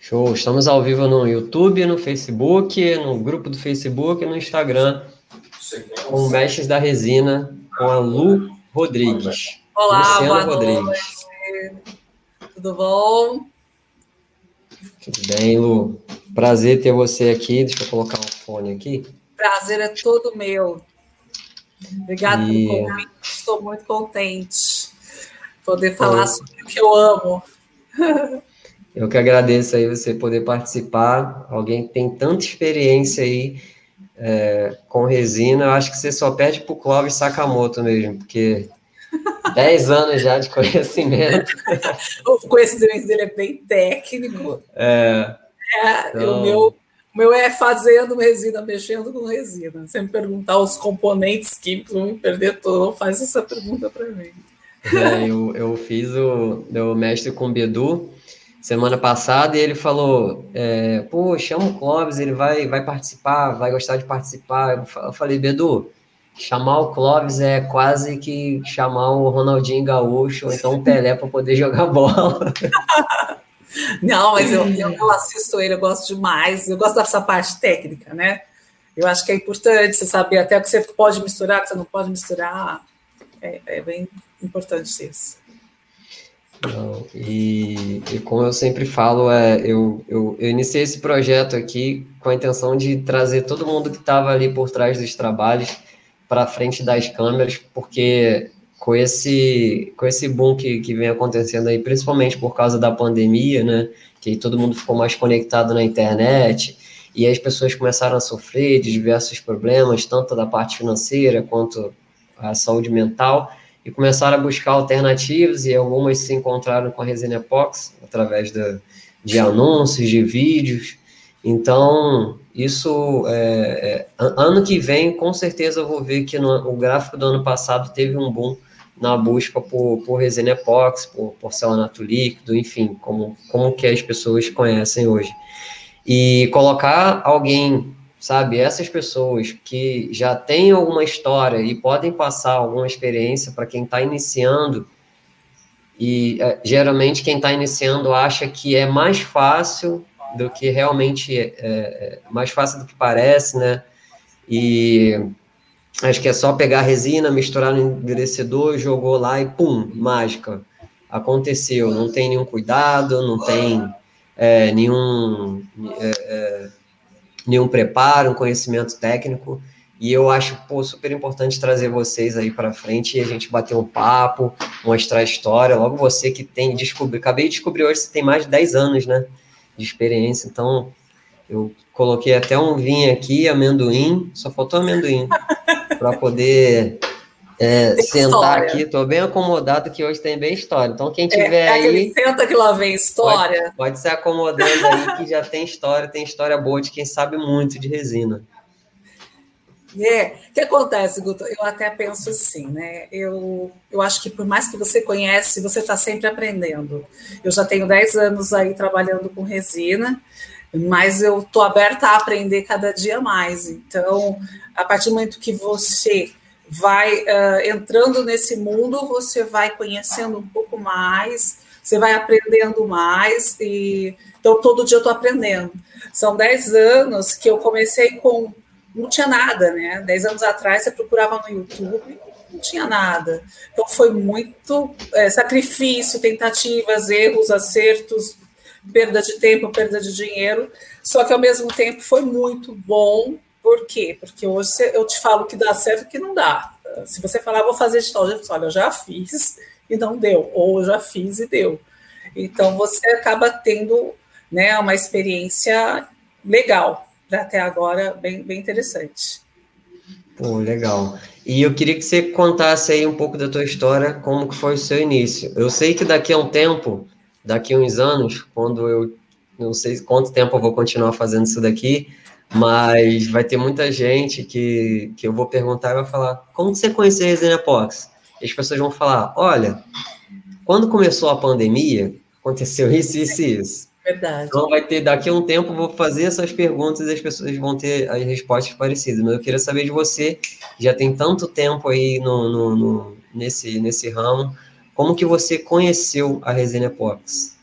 Show. Estamos ao vivo no YouTube, no Facebook, no grupo do Facebook no Instagram com o Mestres da Resina, com a Lu Rodrigues. Olá, Luciano boa Rodrigues. noite. Tudo bom? Tudo bem, Lu. Prazer ter você aqui. Deixa eu colocar o um fone aqui. Prazer é todo meu. Obrigada e... pelo convite. Estou muito contente poder falar sobre o que eu amo. Eu que agradeço aí você poder participar. Alguém que tem tanta experiência aí é, com resina, eu acho que você só perde para o Clóvis Sakamoto mesmo, porque 10 anos já de conhecimento. o conhecimento dele é bem técnico. É. é então... O meu, o meu é fazendo resina, mexendo com resina. Você me perguntar os componentes químicos, vão me perder todo. Não faz essa pergunta para mim. É, eu, eu fiz o meu mestre com Bedu semana passada e ele falou: é, pô, chama o Clóvis, ele vai, vai participar, vai gostar de participar. Eu falei, Bedu, chamar o Clóvis é quase que chamar o Ronaldinho Gaúcho ou então o Pelé para poder jogar bola. Não, mas eu, eu assisto ele, eu gosto demais, eu gosto dessa parte técnica, né? Eu acho que é importante você saber até o que você pode misturar, o que você não pode misturar. É, é bem importante isso. Não, e, e, como eu sempre falo, é, eu, eu, eu, iniciei esse projeto aqui com a intenção de trazer todo mundo que estava ali por trás dos trabalhos para frente das câmeras, porque com esse, com esse boom que, que vem acontecendo aí, principalmente por causa da pandemia, né, que todo mundo ficou mais conectado na internet, e as pessoas começaram a sofrer de diversos problemas, tanto da parte financeira quanto a saúde mental, e começaram a buscar alternativas, e algumas se encontraram com a Resina Epox, através de, de anúncios, de vídeos. Então, isso, é, é, ano que vem, com certeza eu vou ver que no, o gráfico do ano passado teve um boom na busca por, por resina epóxi, por porcelanato líquido, enfim, como, como que as pessoas conhecem hoje. E colocar alguém sabe? Essas pessoas que já têm alguma história e podem passar alguma experiência para quem está iniciando, e é, geralmente quem está iniciando acha que é mais fácil do que realmente é, é, mais fácil do que parece, né? E acho que é só pegar resina, misturar no endurecedor, jogou lá e pum, mágica. Aconteceu. Não tem nenhum cuidado, não tem é, nenhum. Nenhum preparo, um conhecimento técnico. E eu acho pô, super importante trazer vocês aí para frente e a gente bater um papo, mostrar a história. Logo você que tem descobrir, acabei de descobrir hoje você tem mais de 10 anos, né, de experiência. Então, eu coloquei até um vinho aqui, amendoim, só faltou amendoim para poder é, sentar aqui, estou bem acomodado que hoje tem bem história. Então, quem é, tiver é, aí. Senta que lá vem história. Pode, pode se acomodando aí, que já tem história, tem história boa de quem sabe muito de resina. É, o que acontece, Guto? Eu até penso assim, né? Eu, eu acho que por mais que você conhece, você está sempre aprendendo. Eu já tenho 10 anos aí trabalhando com resina, mas eu estou aberta a aprender cada dia mais. Então, a partir do momento que você vai uh, entrando nesse mundo, você vai conhecendo um pouco mais, você vai aprendendo mais, e então todo dia eu estou aprendendo. São 10 anos que eu comecei com. Não tinha nada, né? 10 anos atrás você procurava no YouTube, não tinha nada. Então foi muito é, sacrifício, tentativas, erros, acertos, perda de tempo, perda de dinheiro. Só que ao mesmo tempo foi muito bom por quê? Porque hoje eu te falo que dá certo e que não dá. Se você falar, vou fazer de tal jeito, olha, eu já fiz e não deu, ou eu já fiz e deu. Então você acaba tendo né, uma experiência legal, até agora bem, bem interessante. Pô, legal. E eu queria que você contasse aí um pouco da tua história, como que foi o seu início. Eu sei que daqui a um tempo, daqui a uns anos, quando eu não sei quanto tempo eu vou continuar fazendo isso daqui, mas vai ter muita gente que, que eu vou perguntar e vai falar: como você conheceu a Resina Pox? E as pessoas vão falar: olha, quando começou a pandemia, aconteceu isso, isso e isso. Verdade. Então vai ter, daqui a um tempo, vou fazer essas perguntas e as pessoas vão ter as respostas parecidas. Mas eu queria saber de você, já tem tanto tempo aí no, no, no nesse, nesse ramo, como que você conheceu a Resina Pox?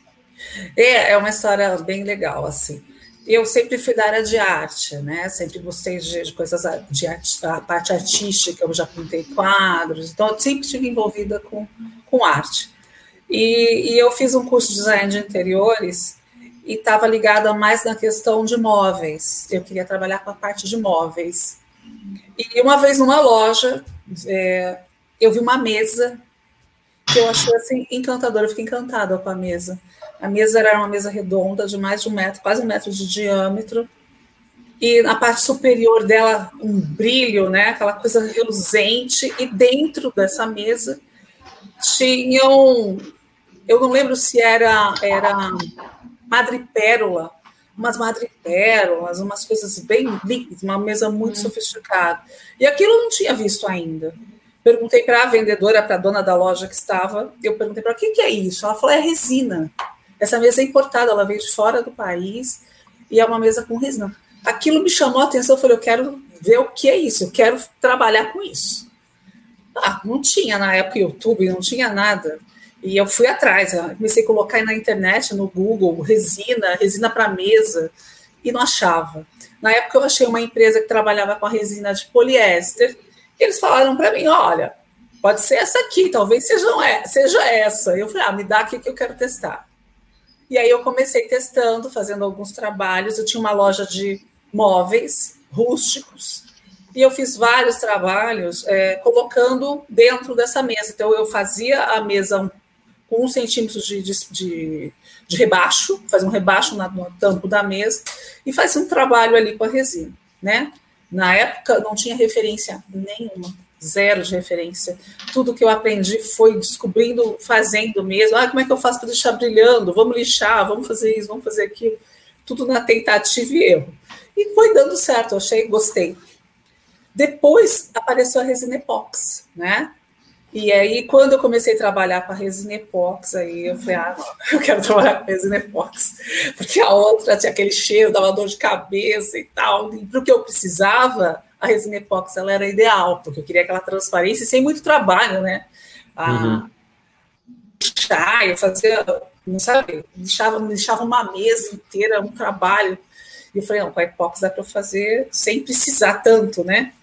É, é uma história bem legal, assim. Eu sempre fui da área de arte, né? Sempre gostei de, de coisas de arte, a parte artística, eu já pintei quadros, então eu sempre estive envolvida com, com arte. E, e eu fiz um curso de design de interiores e estava ligada mais na questão de móveis. Eu queria trabalhar com a parte de móveis. E uma vez numa loja, é, eu vi uma mesa que eu achei assim encantadora, eu fiquei encantada com a mesa. A mesa era uma mesa redonda de mais de um metro, quase um metro de diâmetro, e na parte superior dela um brilho, né, aquela coisa reluzente, e dentro dessa mesa tinham, eu não lembro se era era madrepérola, umas madrepérolas, umas coisas bem líquidas, uma mesa muito hum. sofisticada. E aquilo eu não tinha visto ainda. Perguntei para a vendedora, para a dona da loja que estava, eu perguntei para ela, o que, que é isso? Ela falou, é resina. Essa mesa é importada, ela veio de fora do país e é uma mesa com resina. Aquilo me chamou a atenção, eu falei, eu quero ver o que é isso, eu quero trabalhar com isso. Ah, não tinha na época YouTube, não tinha nada. E eu fui atrás, eu comecei a colocar na internet, no Google, resina, resina para mesa, e não achava. Na época eu achei uma empresa que trabalhava com a resina de poliéster, eles falaram para mim: olha, pode ser essa aqui, talvez seja, seja essa. Eu falei: ah, me dá aqui que eu quero testar. E aí eu comecei testando, fazendo alguns trabalhos. Eu tinha uma loja de móveis rústicos e eu fiz vários trabalhos é, colocando dentro dessa mesa. Então eu fazia a mesa com um centímetro de, de, de, rebaixo, fazia um rebaixo no tampo da mesa e fazia um trabalho ali com a resina, né? Na época não tinha referência nenhuma, zero de referência. Tudo que eu aprendi foi descobrindo, fazendo mesmo. Ah, como é que eu faço para deixar brilhando? Vamos lixar, vamos fazer isso, vamos fazer aquilo. Tudo na tentativa e erro. E foi dando certo, eu achei, gostei. Depois apareceu a resina epox, né? E aí, quando eu comecei a trabalhar com a resina epox, aí eu falei, ah, eu quero trabalhar com resina epox, porque a outra tinha aquele cheiro, dava dor de cabeça e tal. E para o que eu precisava, a resina epox ela era ideal, porque eu queria aquela transparência sem muito trabalho, né? A, uhum. Chá, eu fazia, não sabe, deixava, deixava uma mesa inteira, um trabalho. E eu falei, não, com a epox dá para fazer sem precisar tanto, né?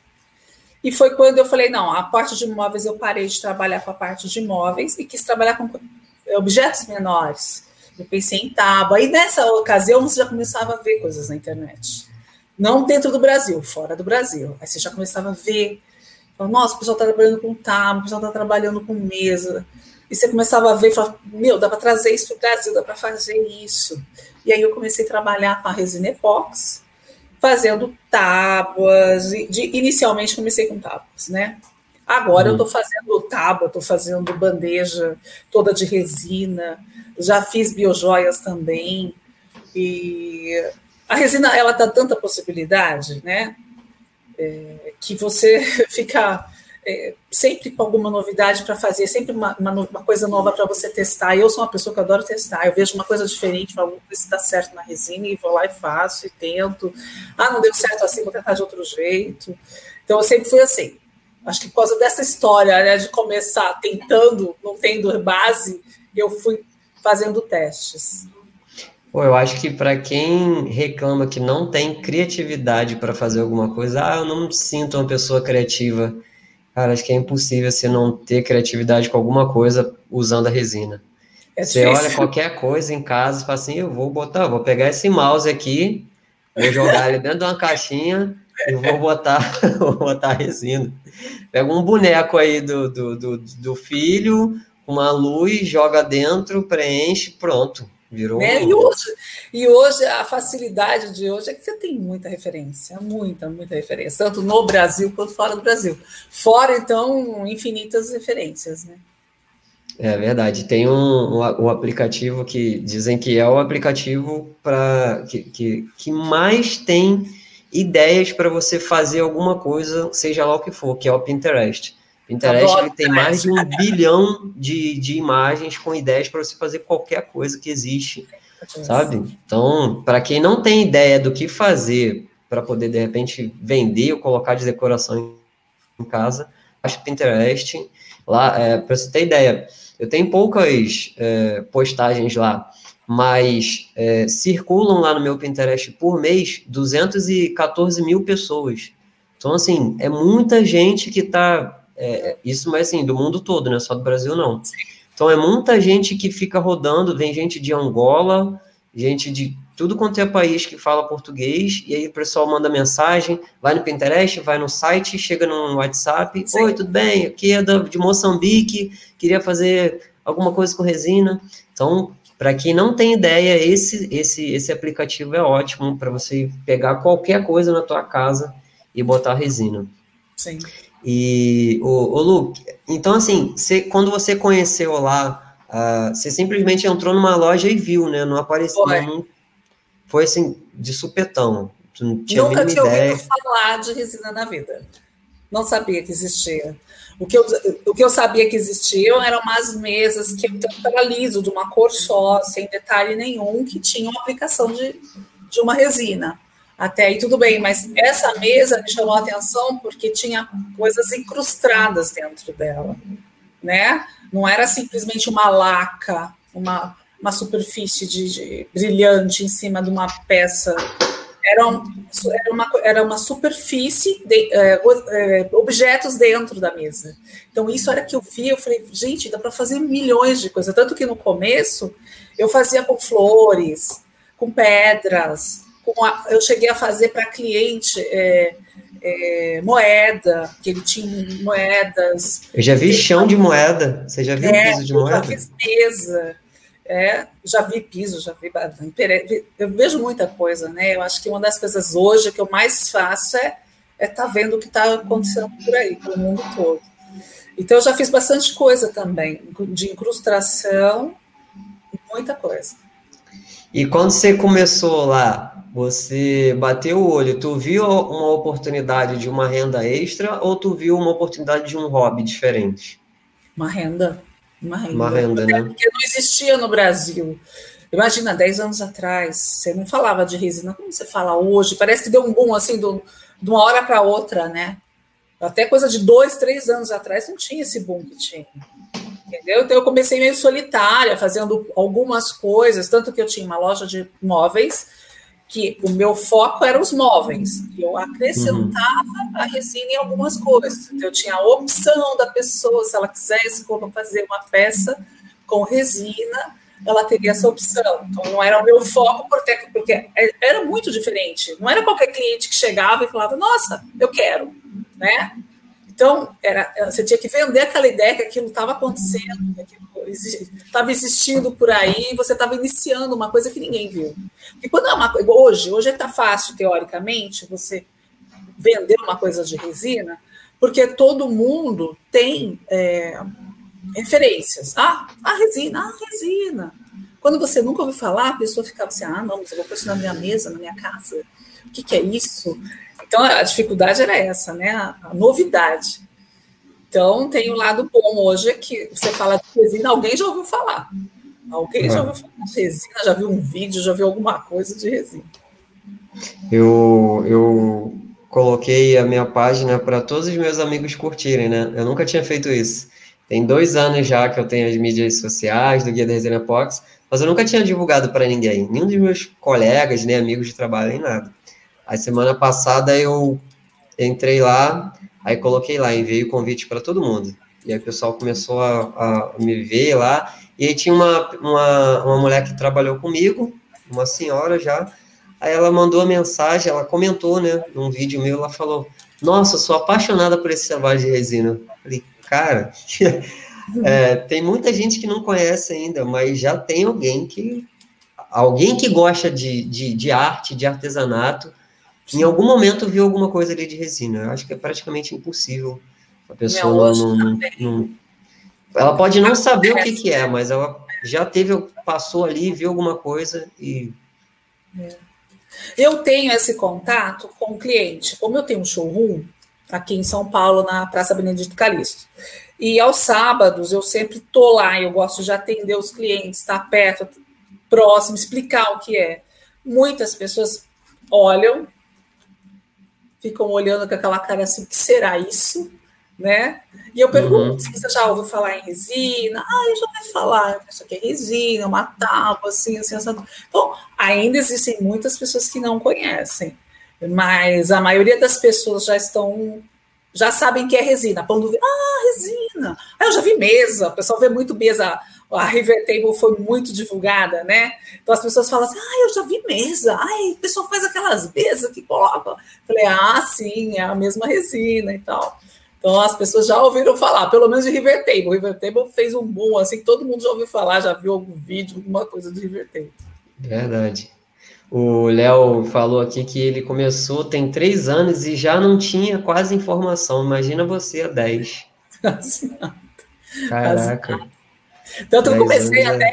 E foi quando eu falei, não, a parte de móveis eu parei de trabalhar com a parte de móveis e quis trabalhar com objetos menores. Eu pensei em tábua. E nessa ocasião você já começava a ver coisas na internet. Não dentro do Brasil, fora do Brasil. Aí você já começava a ver. Nossa, o pessoal está trabalhando com tábua, o pessoal está trabalhando com mesa. E você começava a ver e falava, meu, dá para trazer isso para o Brasil, dá para fazer isso. E aí eu comecei a trabalhar com a resina epox, fazendo tábuas. De, inicialmente comecei com tábuas, né? Agora uhum. eu estou fazendo tábua, estou fazendo bandeja toda de resina, já fiz biojoias também. E a resina ela dá tanta possibilidade, né? É, que você fica é, sempre com alguma novidade para fazer, sempre uma, uma, uma coisa nova para você testar. Eu sou uma pessoa que adoro testar. Eu vejo uma coisa diferente, falo, se dá certo na resina, e vou lá e faço, e tento. Ah, não deu certo assim, vou tentar de outro jeito. Então, eu sempre fui assim. Acho que por causa dessa história né, de começar tentando, não tendo base, eu fui fazendo testes. Pô, eu acho que para quem reclama que não tem criatividade para fazer alguma coisa, ah, eu não me sinto uma pessoa criativa Cara, acho que é impossível você não ter criatividade com alguma coisa usando a resina. É você olha qualquer coisa em casa e fala assim, eu vou botar, vou pegar esse mouse aqui, vou jogar ele dentro de uma caixinha e vou botar, vou botar a resina. Pega um boneco aí do, do, do, do filho, uma luz, joga dentro, preenche, pronto. Virou. Né? E, hoje, e hoje, a facilidade de hoje é que você tem muita referência, muita, muita referência, tanto no Brasil quanto fora do Brasil. Fora, então, infinitas referências, né? É verdade. Tem um, um, um aplicativo que dizem que é o aplicativo para que, que, que mais tem ideias para você fazer alguma coisa, seja lá o que for, que é o Pinterest. Pinterest ele tem mais de um bilhão de, de imagens com ideias para você fazer qualquer coisa que existe, sabe? Então, para quem não tem ideia do que fazer para poder, de repente, vender ou colocar de decoração em casa, acho Pinterest lá, é, para você ter ideia, eu tenho poucas é, postagens lá, mas é, circulam lá no meu Pinterest por mês 214 mil pessoas. Então, assim, é muita gente que está. É, isso, mas assim, do mundo todo, né? Só do Brasil, não. Então, é muita gente que fica rodando, vem gente de Angola, gente de tudo quanto é país que fala português, e aí o pessoal manda mensagem, vai no Pinterest, vai no site, chega no WhatsApp, Sim. oi, tudo bem? Aqui é de Moçambique, queria fazer alguma coisa com resina. Então, para quem não tem ideia, esse, esse, esse aplicativo é ótimo para você pegar qualquer coisa na tua casa e botar resina. Sim. E, o, o Lu, então assim, você, quando você conheceu lá, uh, você simplesmente entrou numa loja e viu, né? Não apareceu, não, foi assim, de supetão. Tinha Nunca tinha ideia. ouvido falar de resina na vida. Não sabia que existia. O que eu, o que eu sabia que existiam eram umas mesas que era liso, de uma cor só, sem detalhe nenhum, que tinham aplicação de, de uma resina. Até aí tudo bem, mas essa mesa me chamou a atenção porque tinha coisas incrustadas dentro dela, né? Não era simplesmente uma laca, uma uma superfície de, de, brilhante em cima de uma peça. Era, um, era, uma, era uma superfície, de, é, é, objetos dentro da mesa. Então, isso era que eu vi, eu falei, gente, dá para fazer milhões de coisas. Tanto que no começo eu fazia com flores, com pedras, a, eu cheguei a fazer para cliente. É, é, moeda, que ele tinha moedas. Eu já vi chão de moeda. Você já viu é, piso de moeda? Já fiz mesa. É, já vi piso, já vi eu vejo muita coisa, né? Eu acho que uma das coisas hoje que eu mais faço é é estar tá vendo o que está acontecendo por aí, pelo mundo todo. Então eu já fiz bastante coisa também, de incrustação, muita coisa. E quando você começou lá, você bateu o olho, tu viu uma oportunidade de uma renda extra ou tu viu uma oportunidade de um hobby diferente? Uma renda uma renda. Uma renda, né? Porque não existia no Brasil. Imagina, 10 anos atrás, você não falava de resina como você fala hoje. Parece que deu um boom assim, do, de uma hora para outra, né? Até coisa de dois, três anos atrás não tinha esse boom que tinha. Entendeu? Então eu comecei meio solitária, fazendo algumas coisas, tanto que eu tinha uma loja de móveis que o meu foco eram os móveis. Eu acrescentava uhum. a resina em algumas coisas. Então, eu tinha a opção da pessoa, se ela quisesse fazer uma peça com resina, ela teria essa opção. Então, não era o meu foco, porque, porque era muito diferente. Não era qualquer cliente que chegava e falava, nossa, eu quero, né? Então, era, você tinha que vender aquela ideia que aquilo estava acontecendo, que aquilo estava existindo por aí, você estava iniciando uma coisa que ninguém viu. E quando é uma hoje, hoje está fácil teoricamente você vender uma coisa de resina, porque todo mundo tem é, referências. Ah, a resina, a resina. Quando você nunca ouviu falar, a pessoa ficava assim: ah, não, mas eu vou pôr isso na minha mesa, na minha casa. O que, que é isso? Então a dificuldade era essa, né? A novidade. Então, tem o um lado bom hoje é que você fala de resina, alguém já ouviu falar. Alguém já é. ouviu falar de resina, já viu um vídeo, já viu alguma coisa de resina. Eu, eu coloquei a minha página para todos os meus amigos curtirem, né? Eu nunca tinha feito isso. Tem dois anos já que eu tenho as mídias sociais do Guia da Resina Pox, mas eu nunca tinha divulgado para ninguém, nenhum dos meus colegas, nem amigos de trabalho, nem nada. A semana passada eu entrei lá, Aí coloquei lá, enviei o convite para todo mundo. E aí o pessoal começou a, a, me ver lá. E aí tinha uma, uma, uma mulher que trabalhou comigo, uma senhora já. Aí ela mandou a mensagem, ela comentou, né, num vídeo meu, ela falou: Nossa, sou apaixonada por esse trabalho de resina. Eu falei, cara, é, tem muita gente que não conhece ainda, mas já tem alguém que. Alguém que gosta de, de, de arte, de artesanato, em algum momento viu alguma coisa ali de resina. Eu acho que é praticamente impossível a pessoa não, não, não, Ela pode não saber o que, que é, mas ela já teve, passou ali, viu alguma coisa e. É. Eu tenho esse contato com o cliente. Como eu tenho um showroom aqui em São Paulo, na Praça Benedito Calixto. E aos sábados eu sempre tô lá, eu gosto de atender os clientes, estar tá perto, próximo, explicar o que é. Muitas pessoas olham ficam olhando com aquela cara assim, o que será isso? né? E eu pergunto uhum. se você já ouviu falar em resina. Ah, eu já ouvi falar, isso aqui é resina, uma tábua, assim, assim, assim. Então, ainda existem muitas pessoas que não conhecem, mas a maioria das pessoas já estão, já sabem que é resina. Quando vê, ah, resina. Ah, eu já vi mesa, o pessoal vê muito mesa a River Table foi muito divulgada, né? Então as pessoas falam assim: ah, eu já vi mesa, ai, o pessoal faz aquelas mesas que coloca. Falei, ah, sim, é a mesma resina e tal. Então as pessoas já ouviram falar, pelo menos de River Table. River Table fez um boom, assim, todo mundo já ouviu falar, já viu algum vídeo, alguma coisa de River Table. Verdade. O Léo falou aqui que ele começou tem três anos e já não tinha quase informação. Imagina você há dez. Caraca. Tanto eu comecei até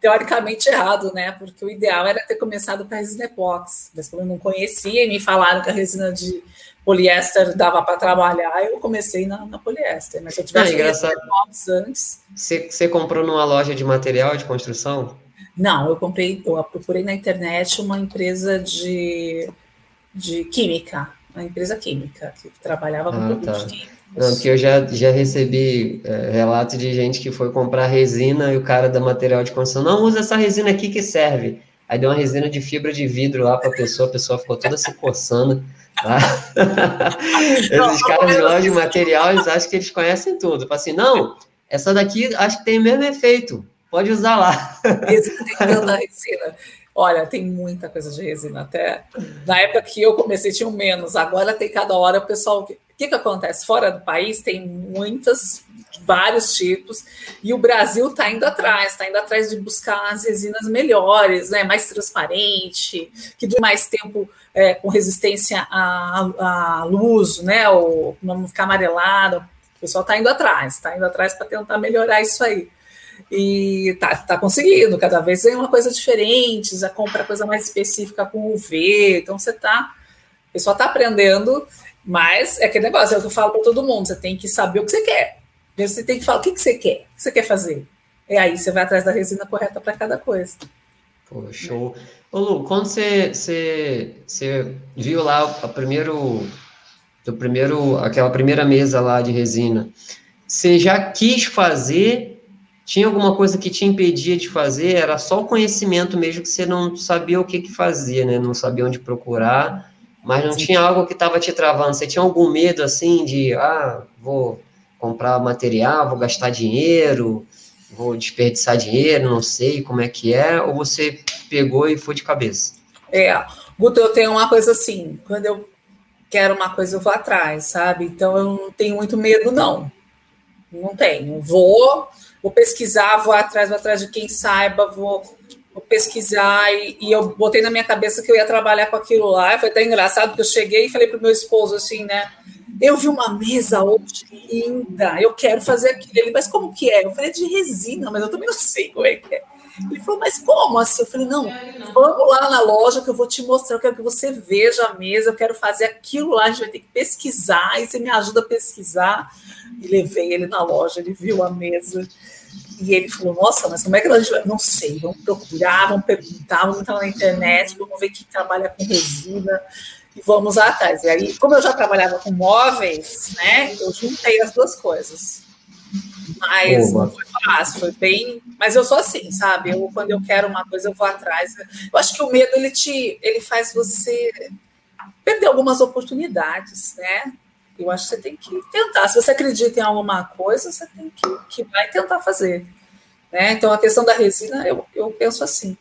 teoricamente errado, né? Porque o ideal era ter começado com a resina epox. Mas como eu não conhecia e me falaram que a resina de poliéster dava para trabalhar, eu comecei na, na, poliéster. Mas se eu tivesse ah, antes. Você, você comprou numa loja de material de construção? Não, eu comprei, eu procurei na internet uma empresa de, de química, uma empresa química, que trabalhava com ah, produtos tá. químicos. Não, porque eu já, já recebi é, relatos de gente que foi comprar resina e o cara da material de construção, não usa essa resina aqui que serve. Aí deu uma resina de fibra de vidro lá para a pessoa, a pessoa ficou toda se coçando. Tá? Esses caras de loja de material, eles acham que eles conhecem tudo. Fala assim, não, essa daqui acho que tem o mesmo efeito, pode usar lá. Resina. Olha, tem muita coisa de resina. Até na época que eu comecei, tinha menos. Agora tem cada hora o pessoal que, que acontece? Fora do país tem muitas, vários tipos, e o Brasil está indo atrás, está indo atrás de buscar as resinas melhores, né, mais transparente, que dure mais tempo é, com resistência à, à luz, né, ou não ficar amarelado. O pessoal está indo atrás, está indo atrás para tentar melhorar isso aí. E tá, tá conseguindo, cada vez é uma coisa diferente, já compra coisa mais específica com UV, então você tá, o pessoal está aprendendo mas é aquele negócio, é o que eu falo para todo mundo: você tem que saber o que você quer. Você tem que falar o que, que você quer, o que você quer fazer. E aí você vai atrás da resina correta para cada coisa. Pô, show. Ô Lu, quando você, você, você viu lá a primeiro, o primeiro, aquela primeira mesa lá de resina, você já quis fazer? Tinha alguma coisa que te impedia de fazer? Era só o conhecimento mesmo que você não sabia o que, que fazia, né? Não sabia onde procurar mas não Sim. tinha algo que estava te travando. Você tinha algum medo assim de, ah, vou comprar material, vou gastar dinheiro, vou desperdiçar dinheiro, não sei como é que é, ou você pegou e foi de cabeça? É, Guto, eu tenho uma coisa assim, quando eu quero uma coisa, eu vou atrás, sabe? Então eu não tenho muito medo, não. Não tenho. Vou, vou pesquisar, vou atrás, vou atrás de quem saiba, vou vou pesquisar e, e, eu botei na minha cabeça que eu ia trabalhar com aquilo lá. Foi até engraçado porque eu cheguei e falei para o meu esposo assim, né? Eu vi uma mesa hoje linda, eu quero fazer aquilo. Ele, mas como que é? Eu falei de resina, mas eu também não sei como é que é. Ele falou, mas como assim? Eu falei, não, vamos lá na loja que eu vou te mostrar, eu quero que você veja a mesa, eu quero fazer aquilo lá, a gente vai ter que pesquisar, e você me ajuda a pesquisar. E levei ele na loja, ele viu a mesa. E ele falou: Nossa, mas como é que a gente vai? Não sei, vamos procurar, vamos perguntar, vamos entrar na internet, vamos ver quem trabalha com resina e vamos atrás. E aí, como eu já trabalhava com móveis, né, eu juntei as duas coisas. Mas não foi fácil, foi bem. Mas eu sou assim, sabe? Eu, quando eu quero uma coisa, eu vou atrás. Eu acho que o medo ele te ele faz você perder algumas oportunidades, né? Eu acho que você tem que tentar. Se você acredita em alguma coisa, você tem que, que vai tentar fazer. Né? Então, a questão da resina, eu, eu penso assim.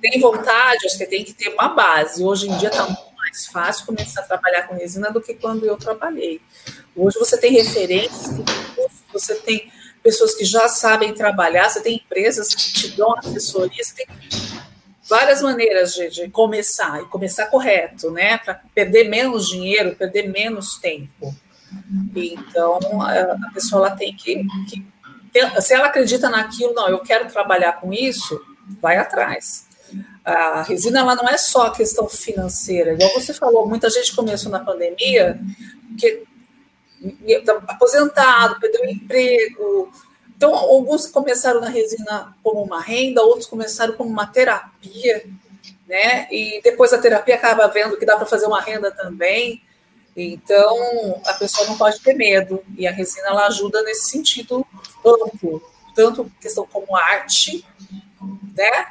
Tem vontade, acho que tem que ter uma base. Hoje em dia está muito mais fácil começar a trabalhar com resina do que quando eu trabalhei. Hoje você tem referências, você tem pessoas que já sabem trabalhar, você tem empresas que te dão assessoria, você tem várias maneiras de, de começar, e começar correto, né? Para perder menos dinheiro, perder menos tempo. Então, a pessoa ela tem que, que, Se ela acredita naquilo, não, eu quero trabalhar com isso, vai atrás. A resina ela não é só questão financeira, igual você falou, muita gente começou na pandemia porque aposentado, perdeu o emprego, então, alguns começaram na resina como uma renda, outros começaram como uma terapia, né? E depois a terapia acaba vendo que dá para fazer uma renda também. Então, a pessoa não pode ter medo, e a resina ela ajuda nesse sentido amplo, tanto questão como arte, né?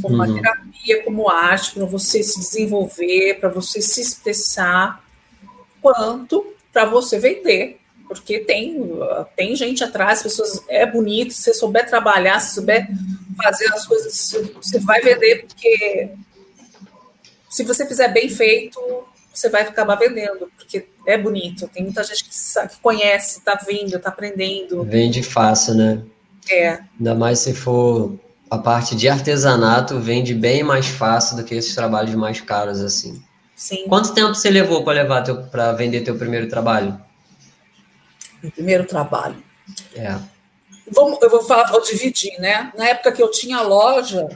Como uma uhum. terapia, como arte, para você se desenvolver, para você se expressar, quanto para você vender. Porque tem, tem gente atrás, pessoas é bonito, se você souber trabalhar, se souber fazer as coisas, você vai vender, porque se você fizer bem feito, você vai acabar vendendo, porque é bonito. Tem muita gente que, sabe, que conhece, está vindo, está aprendendo. Vende fácil, né? É. Ainda mais se for a parte de artesanato, vende bem mais fácil do que esses trabalhos mais caros, assim. Sim. Quanto tempo você levou para levar para vender teu primeiro trabalho? Meu primeiro trabalho. É. Vamos, eu vou falar, vou dividir, né? Na época que eu tinha loja,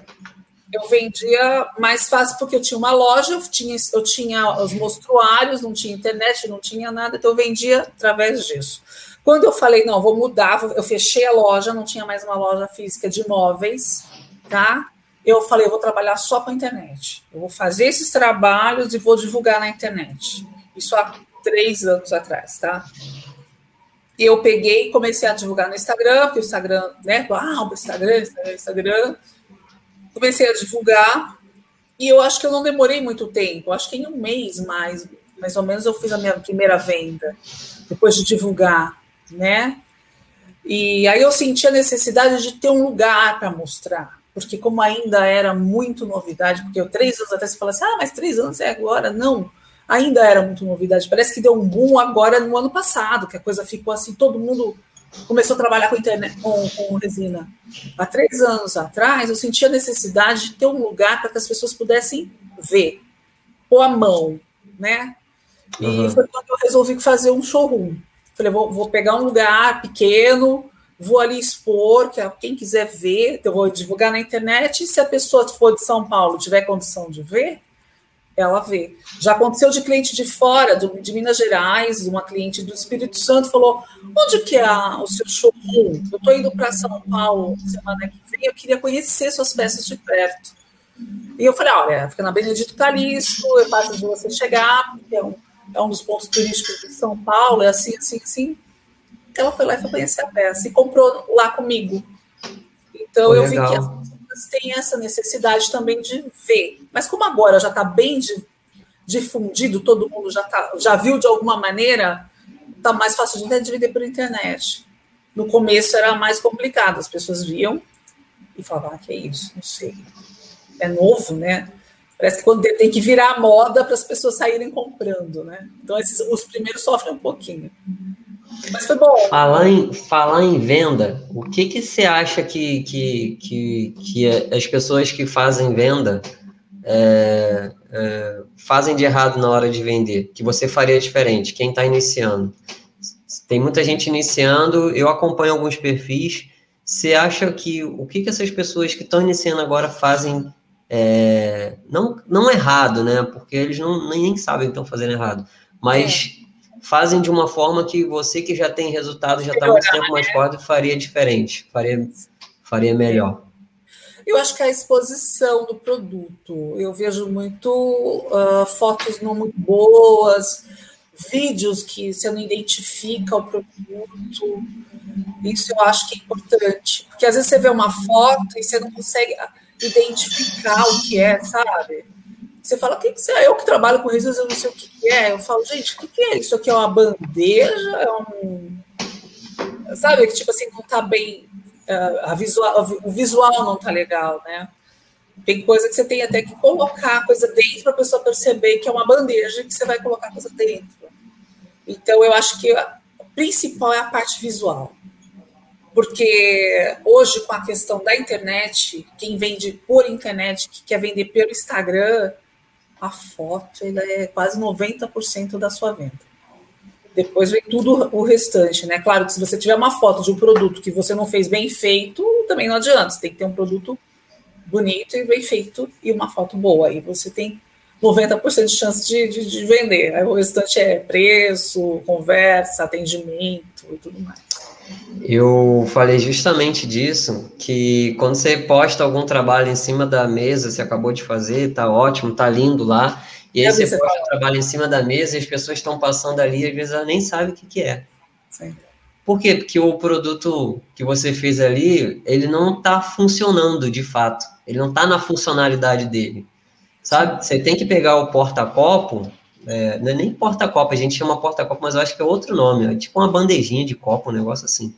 eu vendia mais fácil porque eu tinha uma loja, eu tinha, eu tinha os mostruários, não tinha internet, não tinha nada, então eu vendia através disso. Quando eu falei, não, vou mudar, eu fechei a loja, não tinha mais uma loja física de móveis, tá? Eu falei, eu vou trabalhar só com a internet. Eu vou fazer esses trabalhos e vou divulgar na internet. Isso há três anos atrás, tá? Eu peguei e comecei a divulgar no Instagram, porque o Instagram, né? O Instagram, Instagram, Instagram comecei a divulgar e eu acho que eu não demorei muito tempo, acho que em um mês mais, mais ou menos, eu fiz a minha primeira venda, depois de divulgar, né? E aí eu senti a necessidade de ter um lugar para mostrar, porque como ainda era muito novidade, porque eu três anos até você fala assim, ah, mas três anos é agora, não, ainda era muito novidade, parece que deu um boom agora no ano passado, que a coisa ficou assim, todo mundo começou a trabalhar com internet, com, com resina. Há três anos atrás, eu senti a necessidade de ter um lugar para que as pessoas pudessem ver, pôr a mão, né? E uhum. foi quando eu resolvi fazer um showroom. Falei, vou, vou pegar um lugar pequeno, vou ali expor, que quem quiser ver, eu vou divulgar na internet, e se a pessoa for de São Paulo tiver condição de ver, ela vê. Já aconteceu de cliente de fora, de Minas Gerais, uma cliente do Espírito Santo falou: onde que é o seu showroom? Eu estou indo para São Paulo semana que vem, eu queria conhecer suas peças de perto. E eu falei: olha, fica na Benedito Calixto, é fácil de você chegar, porque é um, é um dos pontos turísticos de São Paulo, é assim, assim, assim. Ela foi lá e foi conhecer a peça e comprou lá comigo. Então eu vi que têm essa necessidade também de ver. Mas como agora já está bem difundido, todo mundo já, tá, já viu de alguma maneira, está mais fácil de dividir por internet. No começo era mais complicado, as pessoas viam e falavam, ah, que é isso, não sei. É novo, né? Parece que quando tem que virar moda para as pessoas saírem comprando, né? Então esses, os primeiros sofrem um pouquinho. Mas foi bom. Falar em, falar em venda, o que, que você acha que, que, que, que as pessoas que fazem venda é, é, fazem de errado na hora de vender? Que você faria diferente, quem está iniciando? Tem muita gente iniciando, eu acompanho alguns perfis. Você acha que o que, que essas pessoas que estão iniciando agora fazem é, não, não errado, né? Porque eles não, nem sabem que estão fazendo errado, mas é fazem de uma forma que você que já tem resultado, já está muito tempo mais forte, faria diferente, faria, faria melhor. Eu acho que a exposição do produto, eu vejo muito uh, fotos não muito boas, vídeos que você não identifica o produto, isso eu acho que é importante, porque às vezes você vê uma foto e você não consegue identificar o que é, sabe? Você fala, o que, é? Eu que trabalho com resíduos, eu não sei o que, é. Eu falo, gente, o que, é? Isso aqui é uma bandeja? É um. Sabe, tipo assim, não está bem. Uh, a visual, o visual não está legal, né? Tem coisa que você tem até que colocar coisa dentro para a pessoa perceber que é uma bandeja que você vai colocar coisa dentro. Então, eu acho que o principal é a parte visual. Porque hoje, com a questão da internet, quem vende por internet, que quer vender pelo Instagram, a foto ela é quase 90% da sua venda. Depois vem tudo o restante, né? Claro que se você tiver uma foto de um produto que você não fez bem feito, também não adianta. Você tem que ter um produto bonito e bem feito e uma foto boa. Aí você tem 90% de chance de, de, de, vender. Aí o restante é preço, conversa, atendimento e tudo mais. Eu falei justamente disso, que quando você posta algum trabalho em cima da mesa, você acabou de fazer, tá ótimo, tá lindo lá, e aí você posta o trabalho em cima da mesa e as pessoas estão passando ali, às vezes ela nem sabe o que, que é. Sim. Por quê? Porque o produto que você fez ali, ele não está funcionando de fato. Ele não está na funcionalidade dele. Sabe? Você tem que pegar o porta-copo, é, não é nem porta-copo, a gente chama porta-copo, mas eu acho que é outro nome, é tipo uma bandejinha de copo, um negócio assim.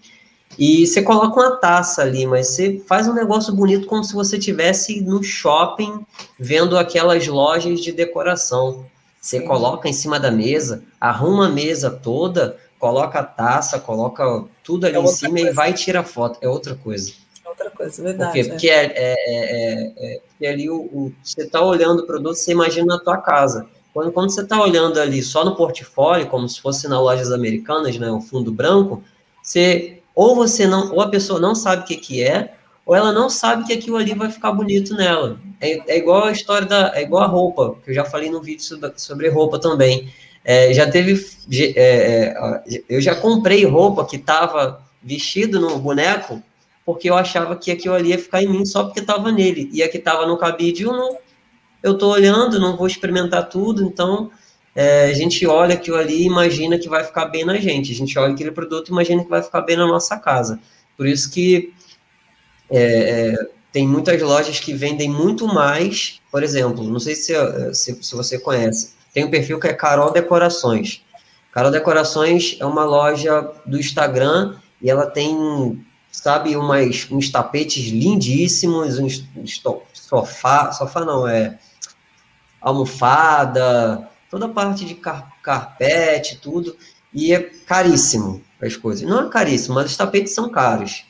E você coloca uma taça ali, mas você faz um negócio bonito como se você tivesse no shopping vendo aquelas lojas de decoração. Você coloca em cima da mesa, arruma a mesa toda, coloca a taça, coloca tudo ali é em cima coisa. e vai tirar foto. É outra coisa. É outra coisa, verdade. Por quê? Porque é, é, é, é ali o, o você está olhando o produto, você imagina na tua casa. Quando, quando você está olhando ali só no portfólio, como se fosse nas lojas americanas, né, o fundo branco, você ou você não, ou a pessoa não sabe o que, que é, ou ela não sabe que aquilo ali vai ficar bonito nela. É, é igual a história da, é igual a roupa, que eu já falei no vídeo sobre, sobre roupa também. É, já teve. É, é eu já comprei roupa que estava vestido no boneco porque eu achava que aquilo ali ia ficar em mim só porque estava nele. E a que estava no cabide, eu não. Eu estou olhando, não vou experimentar tudo, então é, a gente olha aquilo ali e imagina que vai ficar bem na gente. A gente olha aquele produto e imagina que vai ficar bem na nossa casa. Por isso que é, é tem muitas lojas que vendem muito mais, por exemplo, não sei se, se, se você conhece, tem um perfil que é Carol Decorações. Carol Decorações é uma loja do Instagram e ela tem, sabe, umas, uns tapetes lindíssimos, uns, uns sofá, sofá não, é almofada, toda a parte de car carpete, tudo, e é caríssimo as coisas. Não é caríssimo, mas os tapetes são caros.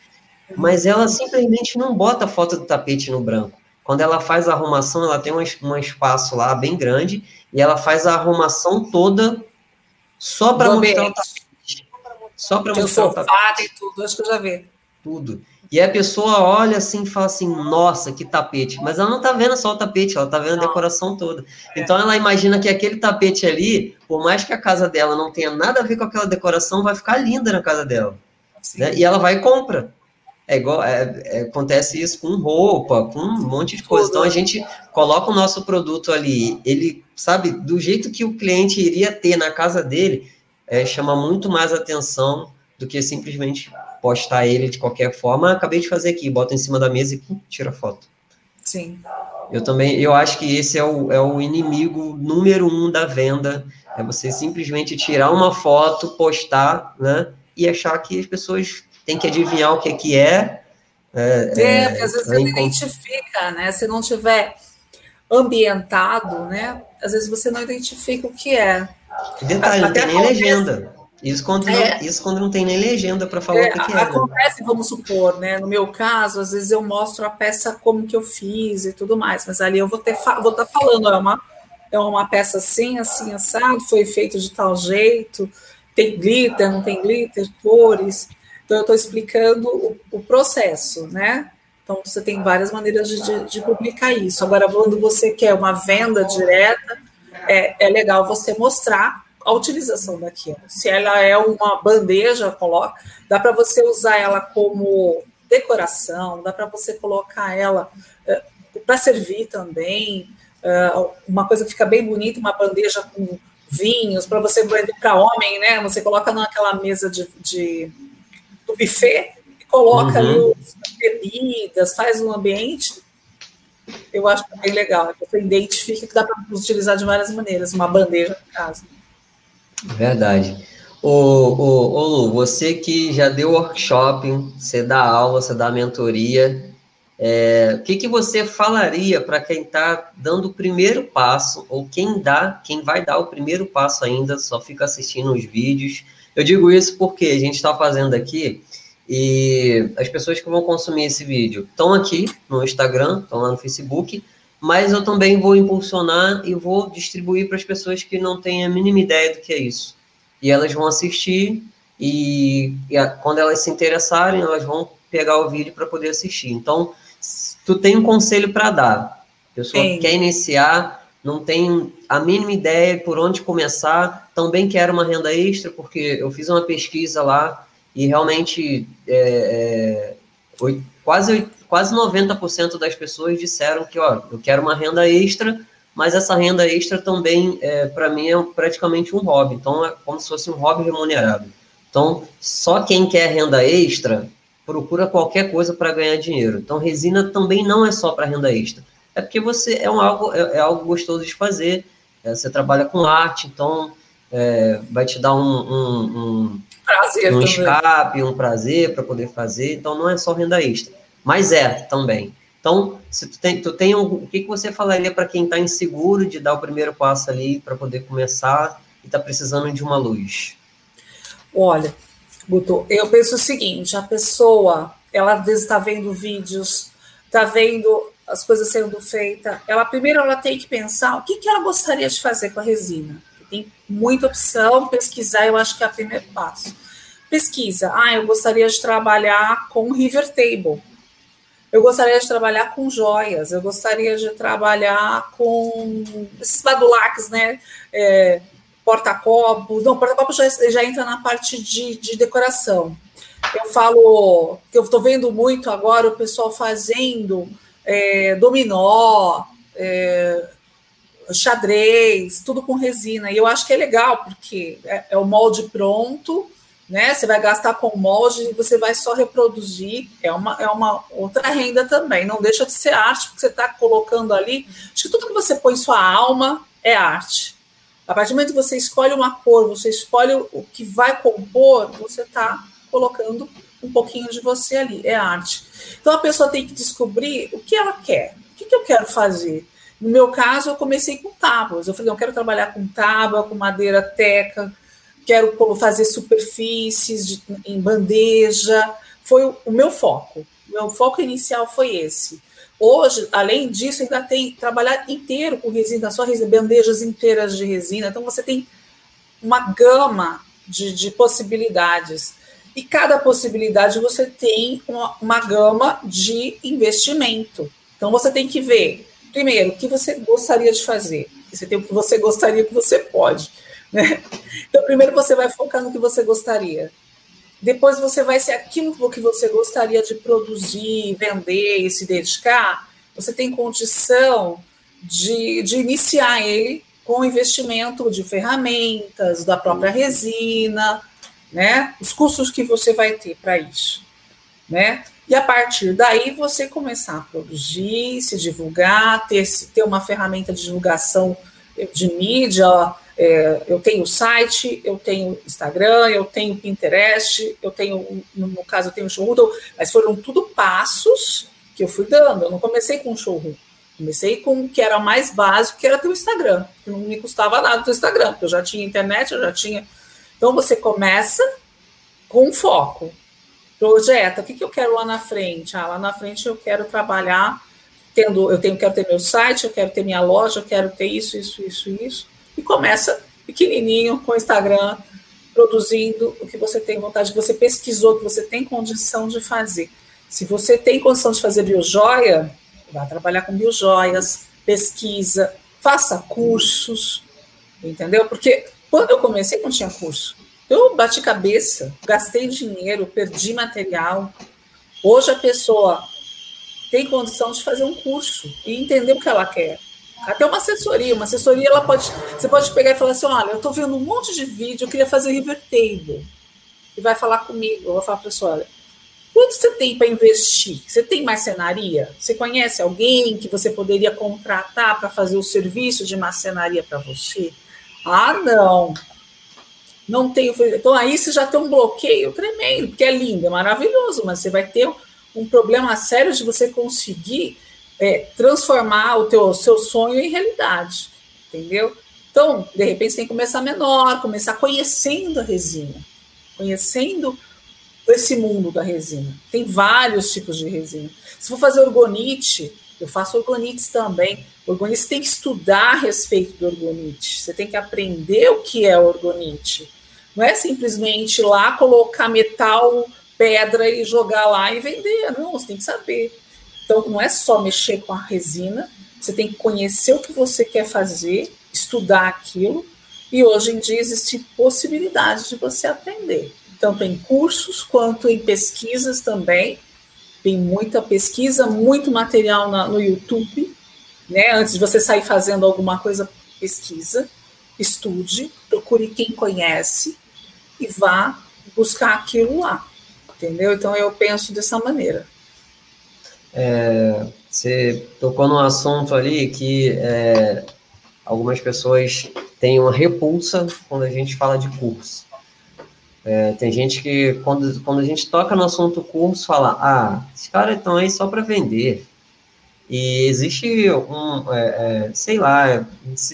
Mas ela simplesmente não bota a foto do tapete no branco. Quando ela faz a arrumação, ela tem um, um espaço lá bem grande e ela faz a arrumação toda só para mostrar o tapete. Só para mostrar o tapete. e tudo, que eu já vi. Tudo. E a pessoa olha assim e fala assim, nossa, que tapete. Mas ela não tá vendo só o tapete, ela tá vendo a decoração toda. É. Então ela imagina que aquele tapete ali, por mais que a casa dela não tenha nada a ver com aquela decoração, vai ficar linda na casa dela. Né? E ela vai e compra. É igual, é, é, acontece isso com roupa, com um monte de coisa. Então a gente coloca o nosso produto ali, ele sabe do jeito que o cliente iria ter na casa dele, é, chama muito mais atenção do que simplesmente postar ele de qualquer forma. Acabei de fazer aqui, bota em cima da mesa e tira foto. Sim. Eu também, eu acho que esse é o, é o inimigo número um da venda, é você simplesmente tirar uma foto, postar, né, e achar que as pessoas tem que adivinhar o que, que é. É, é, é às vezes você não identifica, né? Se não tiver ambientado, né? Às vezes você não identifica o que é. Detalhe, não tem nem legenda. Isso quando, é, não, isso quando não tem nem legenda para falar é, o que, que é. Né? Acontece, vamos supor, né? No meu caso, às vezes eu mostro a peça como que eu fiz e tudo mais, mas ali eu vou ter vou estar tá falando, é uma, é uma peça assim, assim, assado, foi feito de tal jeito, tem glitter, não tem glitter, cores. Então, eu estou explicando o, o, processo, né? Então, você tem várias maneiras de, de, de, publicar isso. Agora, quando você quer uma venda direta, é, é legal você mostrar a utilização daquilo. Se ela é uma bandeja, coloca, dá para você usar ela como decoração, dá para você colocar ela é, para servir também. É, uma coisa que fica bem bonita, uma bandeja com vinhos, para você vender para homem, né? Você coloca naquela mesa de, de do buffet e coloca uhum. ali as bebidas, faz um ambiente. Eu acho bem legal. Você identifica que dá para utilizar de várias maneiras, uma bandeja no caso. Verdade. Ô, ô, ô Lu, você que já deu workshop, você dá aula, você dá mentoria, é, o que, que você falaria para quem está dando o primeiro passo, ou quem dá, quem vai dar o primeiro passo ainda, só fica assistindo os vídeos, eu digo isso porque a gente está fazendo aqui e as pessoas que vão consumir esse vídeo estão aqui no Instagram, estão lá no Facebook, mas eu também vou impulsionar e vou distribuir para as pessoas que não têm a mínima ideia do que é isso. E elas vão assistir e, e a, quando elas se interessarem, elas vão pegar o vídeo para poder assistir. Então, tu tem um conselho para dar. A pessoa Sim. quer iniciar, não tem a mínima ideia por onde começar, também quero uma renda extra, porque eu fiz uma pesquisa lá e realmente é, é, quase, quase 90% das pessoas disseram que, ó, eu quero uma renda extra, mas essa renda extra também, é, para mim, é praticamente um hobby. Então, é como se fosse um hobby remunerado. Então, só quem quer renda extra procura qualquer coisa para ganhar dinheiro. Então, resina também não é só para renda extra. É porque você é, um, algo, é, é algo gostoso de fazer. É, você trabalha com arte, então é, vai te dar um, um, um, prazer um escape, um prazer para poder fazer. Então, não é só renda extra. Mas é também. Então, se tu tem, tu tem um, o que, que você falaria para quem está inseguro de dar o primeiro passo ali para poder começar e está precisando de uma luz? Olha, Guto, eu penso o seguinte: a pessoa, ela às vezes está vendo vídeos, está vendo as coisas sendo feitas. Ela primeiro ela tem que pensar o que, que ela gostaria de fazer com a resina. Tem muita opção, pesquisar, eu acho que é o primeiro passo. Pesquisa. Ah, eu gostaria de trabalhar com river table. Eu gostaria de trabalhar com joias, eu gostaria de trabalhar com esses badulaques, né? É, porta-copos. Não, porta-copos já, já entra na parte de, de decoração. Eu falo que eu estou vendo muito agora o pessoal fazendo é, dominó, é, xadrez, tudo com resina. E eu acho que é legal, porque é, é o molde pronto, né? Você vai gastar com molde e você vai só reproduzir. É uma, é uma outra renda também. Não deixa de ser arte, porque você está colocando ali. Acho que tudo que você põe sua alma é arte. A partir do momento que você escolhe uma cor, você escolhe o que vai compor, você está colocando um pouquinho de você ali. É arte. Então a pessoa tem que descobrir o que ela quer. O que, que eu quero fazer? No meu caso, eu comecei com tábuas. Eu falei, eu quero trabalhar com tábua, com madeira teca, quero fazer superfícies de, em bandeja. Foi o, o meu foco. Meu foco inicial foi esse. Hoje, além disso, ainda tem trabalhar inteiro com resina, só resina, bandejas inteiras de resina. Então, você tem uma gama de, de possibilidades. E cada possibilidade você tem uma, uma gama de investimento. Então, você tem que ver, primeiro, o que você gostaria de fazer. Você tem o que você gostaria, que você pode. Né? Então, primeiro você vai focar no que você gostaria. Depois você vai ser aquilo que você gostaria de produzir, vender e se dedicar. Você tem condição de, de iniciar ele com investimento de ferramentas, da própria resina, né? Os custos que você vai ter para isso, né? E a partir daí você começar a produzir, se divulgar, ter, ter uma ferramenta de divulgação de mídia, é, eu tenho site, eu tenho Instagram, eu tenho Pinterest, eu tenho, no caso, eu tenho showroom, mas foram tudo passos que eu fui dando. Eu não comecei com showroom. Comecei com o que era mais básico, que era ter o Instagram, que não me custava nada do Instagram, porque eu já tinha internet, eu já tinha. Então você começa com foco. Projeta, o que, que eu quero lá na frente? Ah, lá na frente eu quero trabalhar tendo, eu tenho, quero ter meu site, eu quero ter minha loja, eu quero ter isso, isso, isso, isso. E começa pequenininho com o Instagram, produzindo o que você tem vontade, que você pesquisou, que você tem condição de fazer. Se você tem condição de fazer biojoia, vá trabalhar com biojoias, pesquisa, faça cursos, entendeu? Porque quando eu comecei, não tinha curso. Eu bati cabeça, gastei dinheiro, perdi material. Hoje a pessoa tem condição de fazer um curso e entender o que ela quer. Até uma assessoria, uma assessoria ela pode, você pode pegar e falar assim, olha, eu estou vendo um monte de vídeo, eu queria fazer river table. E vai falar comigo, eu vou falar para a pessoa, olha, quanto você tem para investir? Você tem marcenaria? Você conhece alguém que você poderia contratar para fazer o serviço de marcenaria para você? Ah, não. Não tenho. Então aí você já tem um bloqueio tremendo, porque é lindo, é maravilhoso, mas você vai ter um problema sério de você conseguir é, transformar o teu seu sonho em realidade, entendeu? Então, de repente, você tem que começar menor, começar conhecendo a resina, conhecendo esse mundo da resina. Tem vários tipos de resina. Se for fazer orgonite, eu faço orgonites também. Orgonite tem que estudar a respeito do orgonite. Você tem que aprender o que é orgonite. Não é simplesmente lá colocar metal pedra e jogar lá e vender. Não, você tem que saber. Então, não é só mexer com a resina, você tem que conhecer o que você quer fazer, estudar aquilo, e hoje em dia existe possibilidade de você aprender. tanto em cursos quanto em pesquisas também. Tem muita pesquisa, muito material na, no YouTube. Né? Antes de você sair fazendo alguma coisa, pesquisa, estude, procure quem conhece e vá buscar aquilo lá. Entendeu? Então eu penso dessa maneira. É, você tocou num assunto ali que é, algumas pessoas têm uma repulsa quando a gente fala de curso. É, tem gente que, quando, quando a gente toca no assunto curso, fala: ah, esses caras estão aí só para vender. E existe um, é, é, sei lá,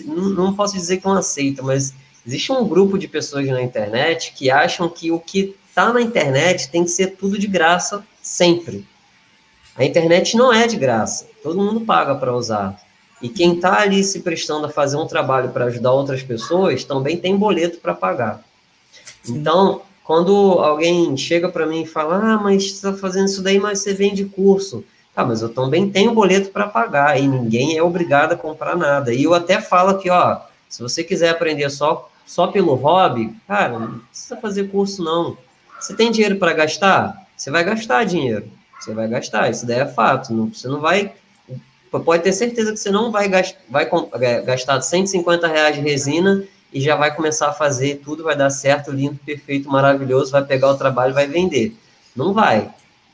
não posso dizer que é uma seita, mas existe um grupo de pessoas na internet que acham que o que está na internet tem que ser tudo de graça sempre. A internet não é de graça, todo mundo paga para usar. E quem está ali se prestando a fazer um trabalho para ajudar outras pessoas também tem boleto para pagar. Então, quando alguém chega para mim e fala, ah, mas você está fazendo isso daí, mas você vende curso. Ah, mas eu também tenho boleto para pagar e ninguém é obrigado a comprar nada. E eu até falo aqui, ó, se você quiser aprender só, só pelo hobby, cara, não precisa fazer curso não. Você tem dinheiro para gastar? Você vai gastar dinheiro. Você vai gastar, isso daí é fato. Não, você não vai pode ter certeza que você não vai, gastar, vai é, gastar 150 reais de resina e já vai começar a fazer tudo, vai dar certo, lindo, perfeito, maravilhoso, vai pegar o trabalho e vai vender. Não vai.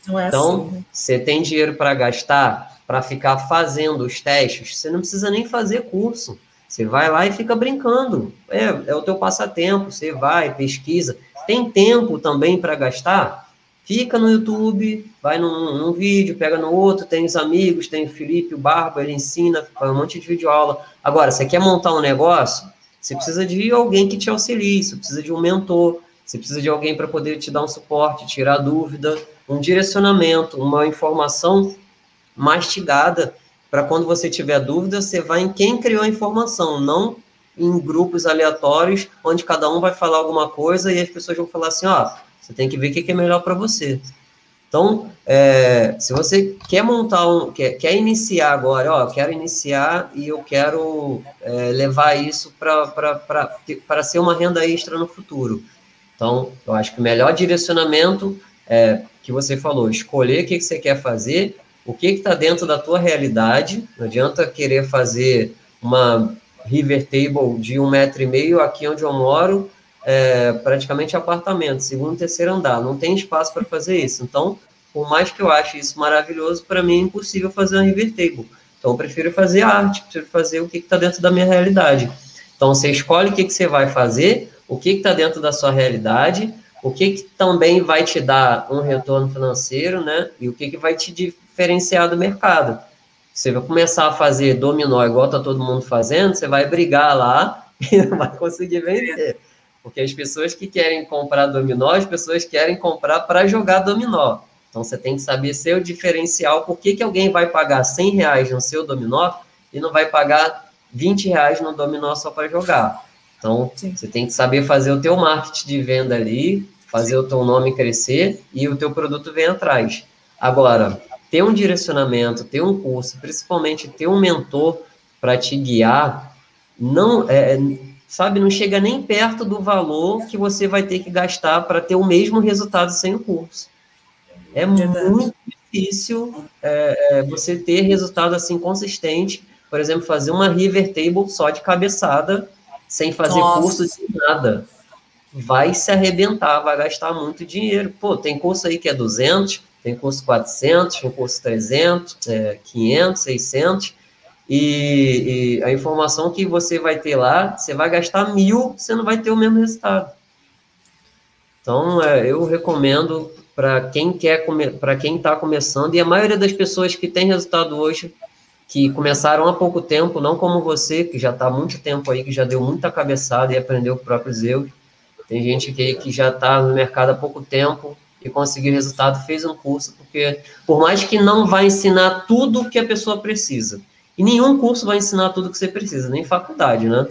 Não é então, assim. Né? você tem dinheiro para gastar, para ficar fazendo os testes, você não precisa nem fazer curso. Você vai lá e fica brincando. É, é o teu passatempo, você vai, pesquisa. Tem tempo também para gastar? Fica no YouTube, vai num, num, vídeo, pega no outro, tem os amigos, tem o Felipe, o Barba, ele ensina, faz um monte de vídeo aula. Agora, você quer montar um negócio? Você precisa de alguém que te auxilie, você precisa de um mentor, você precisa de alguém para poder te dar um suporte, tirar dúvida, um direcionamento, uma informação mastigada para quando você tiver dúvida, você vai em quem criou a informação, não em grupos aleatórios, onde cada um vai falar alguma coisa e as pessoas vão falar assim, ó, você tem que ver o que é melhor para você. Então, é, se você quer montar um, quer, quer iniciar agora, ó, quero iniciar e eu quero é, levar isso para ser uma renda extra no futuro. Então, eu acho que o melhor direcionamento é que você falou, escolher o que, que você quer fazer, o que está dentro da tua realidade. Não adianta querer fazer uma river table de um metro e meio aqui onde eu moro é, praticamente apartamento, segundo terceiro andar. Não tem espaço para fazer isso. Então, por mais que eu ache isso maravilhoso, para mim é impossível fazer um river table. Então, eu prefiro fazer arte, prefiro fazer o que está dentro da minha realidade. Então, você escolhe o que, que você vai fazer, o que está dentro da sua realidade, o que, que também vai te dar um retorno financeiro, né? E o que, que vai te diferenciar do mercado. Você vai começar a fazer dominó igual está todo mundo fazendo, você vai brigar lá e não vai conseguir vender. Porque as pessoas que querem comprar dominó, as pessoas querem comprar para jogar dominó. Então você tem que saber seu diferencial. Por que, que alguém vai pagar 100 reais no seu dominó e não vai pagar 20 reais no dominó só para jogar? Então Sim. você tem que saber fazer o teu marketing de venda ali, fazer o teu nome crescer e o teu produto vem atrás. Agora, ter um direcionamento, ter um curso, principalmente ter um mentor para te guiar, não é, sabe, não chega nem perto do valor que você vai ter que gastar para ter o mesmo resultado sem o curso. É Verdade. muito difícil é, é, você ter resultado assim consistente, por exemplo, fazer uma river table só de cabeçada, sem fazer Nossa. curso de nada. Vai se arrebentar, vai gastar muito dinheiro. Pô, tem curso aí que é 200, tem curso 400, tem curso 300, é, 500, 600, e, e, a informação que você vai ter lá, você vai gastar mil, você não vai ter o mesmo resultado. Então, é, eu recomendo para quem quer para quem está começando e a maioria das pessoas que tem resultado hoje que começaram há pouco tempo, não como você que já está há muito tempo aí, que já deu muita cabeçada e aprendeu próprios erros. Tem gente que, que já está no mercado há pouco tempo e conseguiu resultado, fez um curso, porque por mais que não vai ensinar tudo o que a pessoa precisa, e nenhum curso vai ensinar tudo que você precisa, nem faculdade, né?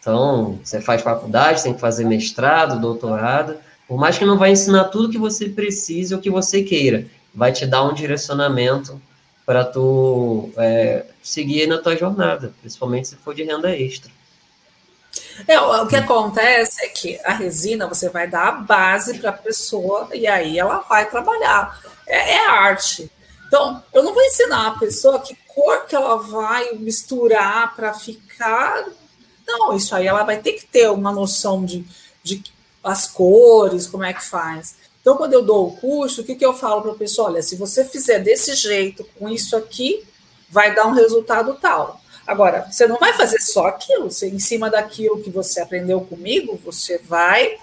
Então, você faz faculdade, tem que fazer mestrado, doutorado, por mais que não vai ensinar tudo que você precise ou que você queira, vai te dar um direcionamento para tu é, seguir na tua jornada, principalmente se for de renda extra. É, o que acontece é que a resina você vai dar a base para a pessoa e aí ela vai trabalhar. É, é, arte. Então, eu não vou ensinar a pessoa que cor que ela vai misturar para ficar. Não, isso aí ela vai ter que ter uma noção de, de as cores, como é que faz. Então, quando eu dou o curso, o que, que eu falo para a pessoa? Olha, se você fizer desse jeito, com isso aqui, vai dar um resultado tal. Agora, você não vai fazer só aquilo, você, em cima daquilo que você aprendeu comigo, você vai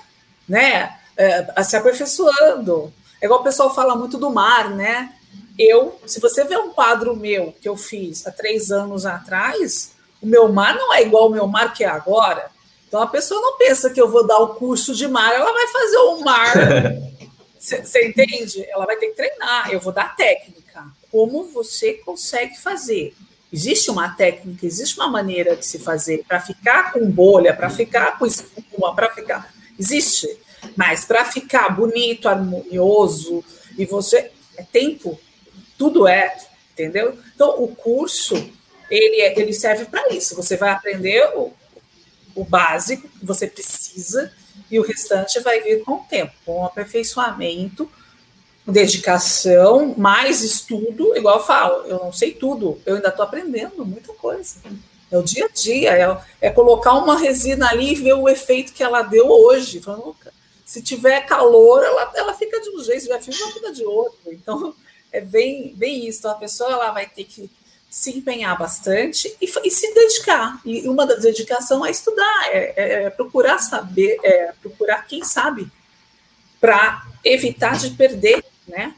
né, é, se aperfeiçoando. É igual o pessoal fala muito do mar, né? Eu, se você vê um quadro meu que eu fiz há três anos atrás, o meu mar não é igual ao meu mar que é agora. Então a pessoa não pensa que eu vou dar o curso de mar, ela vai fazer o mar. Você entende? Ela vai ter que treinar. Eu vou dar técnica. Como você consegue fazer? Existe uma técnica, existe uma maneira de se fazer para ficar com bolha, para ficar com espuma, para ficar. Existe. Mas para ficar bonito, harmonioso, e você. É tempo. Tudo é. Entendeu? Então, o curso, ele, é, ele serve para isso. Você vai aprender o, o básico que você precisa, e o restante vai vir com o tempo, com aperfeiçoamento dedicação, mais estudo, igual eu falo, eu não sei tudo, eu ainda estou aprendendo muita coisa. É o dia a dia, é, é, colocar uma resina ali e ver o efeito que ela deu hoje. Falando, se tiver calor, ela, ela fica de um jeito, se tiver frio, ela fica de outro. Então, é bem, bem isso. Então, a pessoa ela vai ter que se empenhar bastante e, e se dedicar. E uma das dedicações é estudar, é, é, é procurar saber, é procurar quem sabe, para evitar de perder né?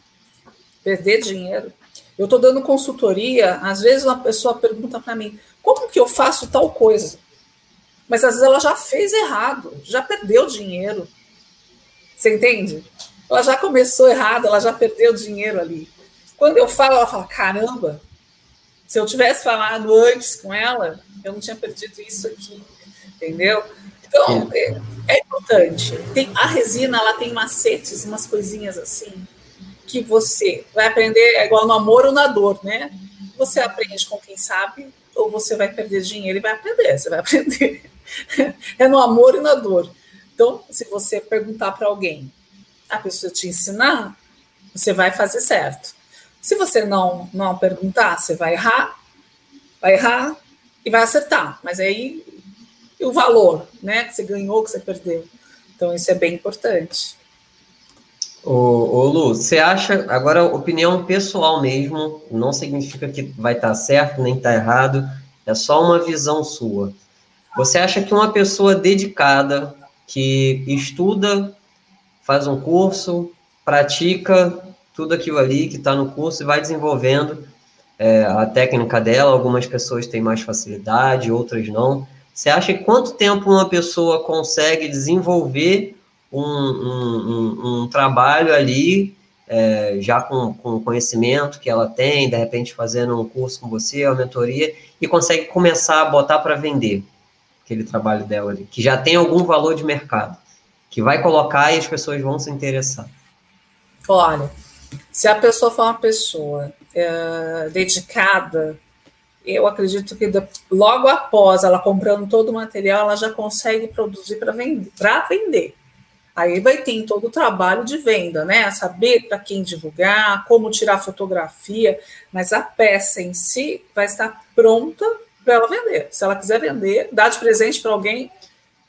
Perder dinheiro. Eu estou dando consultoria, às vezes uma pessoa pergunta para mim, como que eu faço tal coisa? Mas às vezes ela já fez errado, já perdeu dinheiro. Você entende? Ela já começou errado, ela já perdeu dinheiro ali. Quando eu falo, ela fala: caramba, se eu tivesse falado antes com ela, eu não tinha perdido isso aqui. Entendeu? Então, é, é importante. Tem, a resina ela tem macetes, umas coisinhas assim, que você vai aprender é igual no amor ou na dor, né? Você aprende com quem sabe, ou você vai perder dinheiro e vai aprender, você vai aprender. é no amor e na dor. Então, se você perguntar para alguém, a pessoa te ensinar, você vai fazer certo. Se você não não perguntar, você vai errar, vai errar e vai acertar. Mas aí o valor, né, que você ganhou, que você perdeu. Então isso é bem importante. Ô, ô Lu, você acha, agora opinião pessoal mesmo, não significa que vai estar tá certo nem estar tá errado, é só uma visão sua. Você acha que uma pessoa dedicada, que estuda, faz um curso, pratica tudo aquilo ali que está no curso e vai desenvolvendo é, a técnica dela, algumas pessoas têm mais facilidade, outras não. Você acha que quanto tempo uma pessoa consegue desenvolver um, um, um, trabalho ali, é, já com, com o conhecimento que ela tem, de repente fazendo um curso com você, uma mentoria, e consegue começar a botar para vender aquele trabalho dela ali, que já tem algum valor de mercado, que vai colocar e as pessoas vão se interessar. Olha, se a pessoa for uma pessoa é, dedicada, eu acredito que logo após ela comprando todo o material, ela já consegue produzir para vender, vender. Aí vai ter todo o trabalho de venda, né? Saber para quem divulgar, como tirar fotografia, mas a peça em si vai estar pronta para ela vender. Se ela quiser vender, dar de presente para alguém,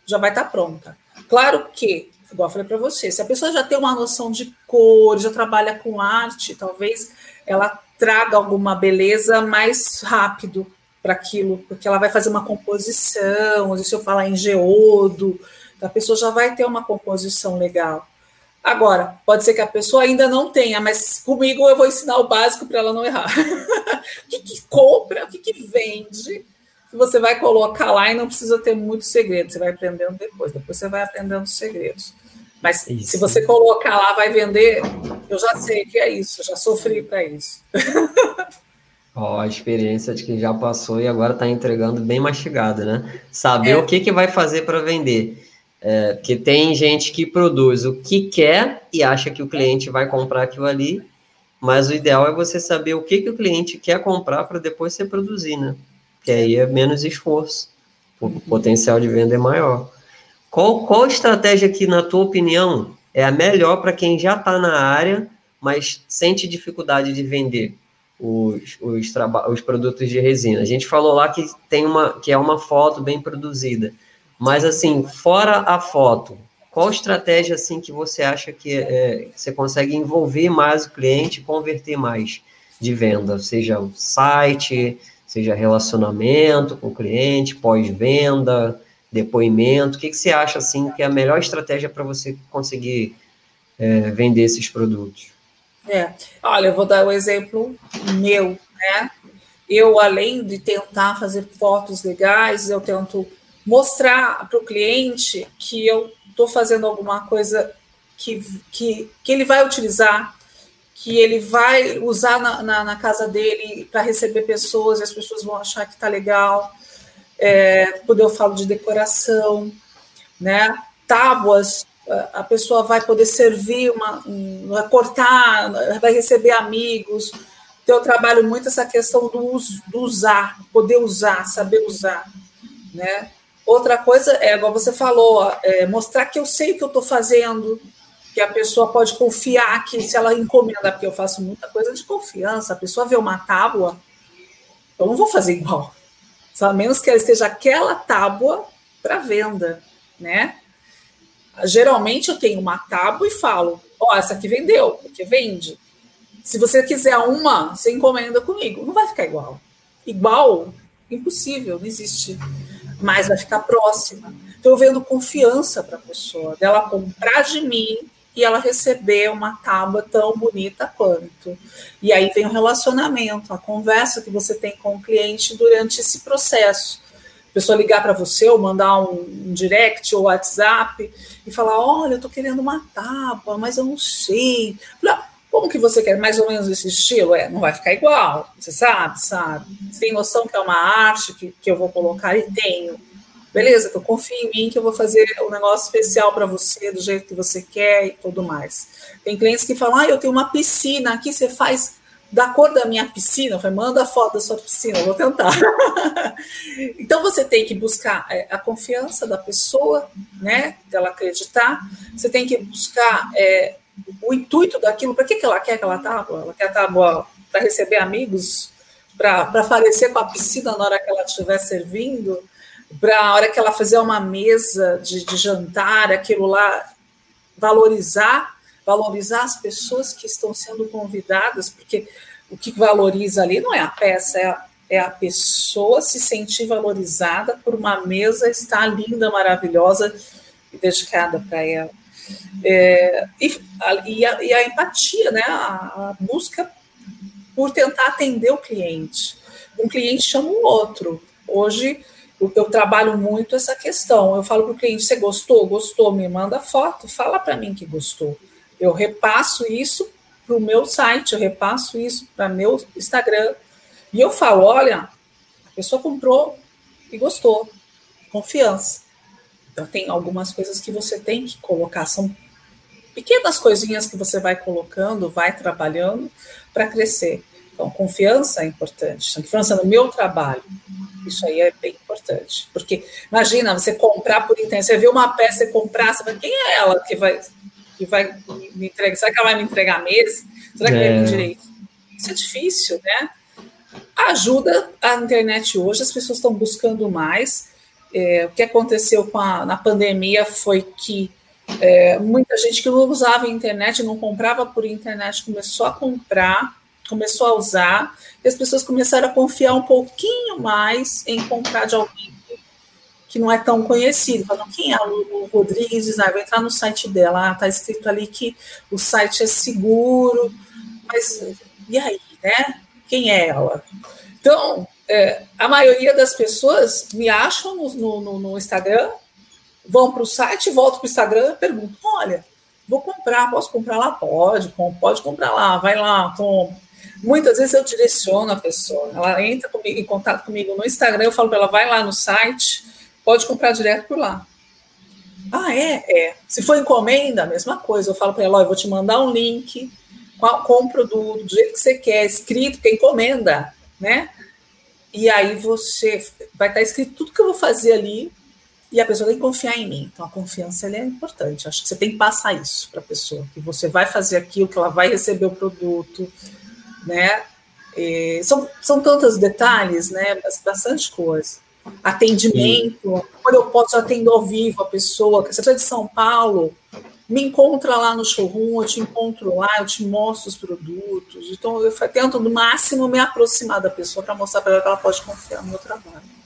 já vai estar pronta. Claro que, igual eu falei para você, se a pessoa já tem uma noção de cor, já trabalha com arte, talvez ela traga alguma beleza mais rápido para aquilo, porque ela vai fazer uma composição, se eu falar em geodo, a pessoa já vai ter uma composição legal. Agora, pode ser que a pessoa ainda não tenha, mas comigo eu vou ensinar o básico para ela não errar. o que, que compra, o que, que vende, você vai colocar lá e não precisa ter muito segredo, você vai aprendendo depois, depois você vai aprendendo os segredos. Mas isso. se você colocar lá, vai vender, eu já sei que é isso, eu já sofri para isso. Ó, a experiência de quem já passou e agora está entregando bem mastigado, né? Saber é. o que, que vai fazer para vender. É, porque tem gente que produz o que quer e acha que o cliente vai comprar aquilo ali, mas o ideal é você saber o que, que o cliente quer comprar para depois você produzir, né? Que aí é menos esforço o potencial de venda é maior. Qual, qual estratégia que, na tua opinião, é a melhor para quem já está na área, mas sente dificuldade de vender os, os, os produtos de resina? A gente falou lá que tem uma que é uma foto bem produzida, mas assim, fora a foto, qual estratégia assim que você acha que é, você consegue envolver mais o cliente converter mais de venda? Seja o site, seja relacionamento com o cliente, pós-venda, depoimento. O que, que você acha assim que é a melhor estratégia para você conseguir é, vender esses produtos? É, olha, eu vou dar o um exemplo meu, né? Eu, além de tentar fazer fotos legais, eu tento mostrar para o cliente que eu estou fazendo alguma coisa que, que, que ele vai utilizar, que ele vai usar na, na, na casa dele para receber pessoas e as pessoas vão achar que está legal. É, quando eu falo de decoração, né? Tábuas, a pessoa vai poder servir, uma, vai cortar, vai receber amigos. Então, eu trabalho muito essa questão do, uso, do usar, poder usar, saber usar, né? Outra coisa é, igual você falou, é mostrar que eu sei o que eu estou fazendo, que a pessoa pode confiar que se ela encomenda, porque eu faço muita coisa de confiança, a pessoa vê uma tábua, eu não vou fazer igual, só a menos que ela esteja aquela tábua para venda, né? Geralmente eu tenho uma tábua e falo, ó, oh, essa aqui vendeu, porque vende. Se você quiser uma, você encomenda comigo. Não vai ficar igual. Igual, impossível, não existe. Mas vai ficar próxima. Estou vendo confiança para a pessoa, dela comprar de mim e ela receber uma tábua tão bonita quanto. E aí vem o relacionamento, a conversa que você tem com o cliente durante esse processo. A pessoa ligar para você ou mandar um, direct ou WhatsApp e falar: Olha, eu estou querendo uma tábua, mas eu não sei. Como que você quer? Mais ou menos esse estilo? É, não vai ficar igual, você sabe, sabe? Você tem noção que é uma arte que, que eu vou colocar e tenho beleza, então confia em mim que eu vou fazer um negócio especial para você, do jeito que você quer e tudo mais. Tem clientes que falam, ah, eu tenho uma piscina aqui, você faz da cor da minha piscina, falei, manda a foto da sua piscina, eu vou tentar. então você tem que buscar é, a confiança da pessoa, né, dela acreditar, você tem que buscar é, o intuito daquilo, para que, que ela quer aquela tábua? Ela quer a tábua para receber amigos, para aparecer com a piscina na hora que ela estiver servindo, para a hora que ela fizer uma mesa de, de jantar, aquilo lá, valorizar, valorizar as pessoas que estão sendo convidadas, porque o que valoriza ali não é a peça, é a, é a pessoa se sentir valorizada por uma mesa estar linda, maravilhosa e dedicada para ela. É, e, a, e, a, e, a, empatia, né? A, a, busca por tentar atender o cliente. Um cliente chama o outro. Hoje eu trabalho muito essa questão. Eu falo para o cliente: você gostou? Gostou? Me manda foto, fala para mim que gostou. Eu repasso isso para o meu site, eu repasso isso para meu Instagram. E eu falo: olha, a pessoa comprou e gostou. Confiança. Então, tem algumas coisas que você tem que colocar, são pequenas coisinhas que você vai colocando, vai trabalhando para crescer. Então, confiança é importante, confiança no meu trabalho. Isso aí é bem importante. Porque, imagina, você comprar por internet, você vê uma peça, você comprar, você fala, quem é ela que vai, que vai me entregar? Será que ela vai me entregar mesmo? Será que é. vai me direito? Isso é difícil, né? Ajuda a internet hoje, as pessoas estão buscando mais. É, o que aconteceu com a, na pandemia foi que é, muita gente que não usava a internet, não comprava por internet, começou a comprar começou a usar, e as pessoas começaram a confiar um pouquinho mais em comprar de alguém que não é tão conhecido. Falam, quem é o Rodrigues? Ah, vou entrar no site dela, ah, escrito ali que o site é seguro, mas e aí, né? Quem é ela? Então, é, a maioria das pessoas me acham no, no, no Instagram, vão para o site, voltam para o Instagram perguntam: olha, vou comprar, posso comprar lá? Pode, pode comprar lá, vai lá, compra. Muitas vezes eu direciono a pessoa, ela entra comigo, em contato comigo no Instagram, eu falo para ela, vai lá no site, pode comprar direto por lá. Ah, é? É. Se for encomenda, a mesma coisa. Eu falo para ela, eu vou te mandar um link com, com o produto, do jeito que você quer, escrito, que encomenda, né? e aí você vai estar escrito tudo que eu vou fazer ali e a pessoa tem que confiar em mim. Então a confiança é importante. Acho que você tem que passar isso para a pessoa, que você vai fazer aquilo, que ela vai receber o produto, né? E são, são tantos detalhes, né? Bastante coisa. Atendimento, quando eu posso atender ao vivo a pessoa, que você é de São Paulo, me encontra lá no showroom, eu te encontro lá, eu te mostro os produtos. Então, eu tento, no máximo, me aproximar da pessoa para mostrar para ela que ela pode confiar no meu trabalho.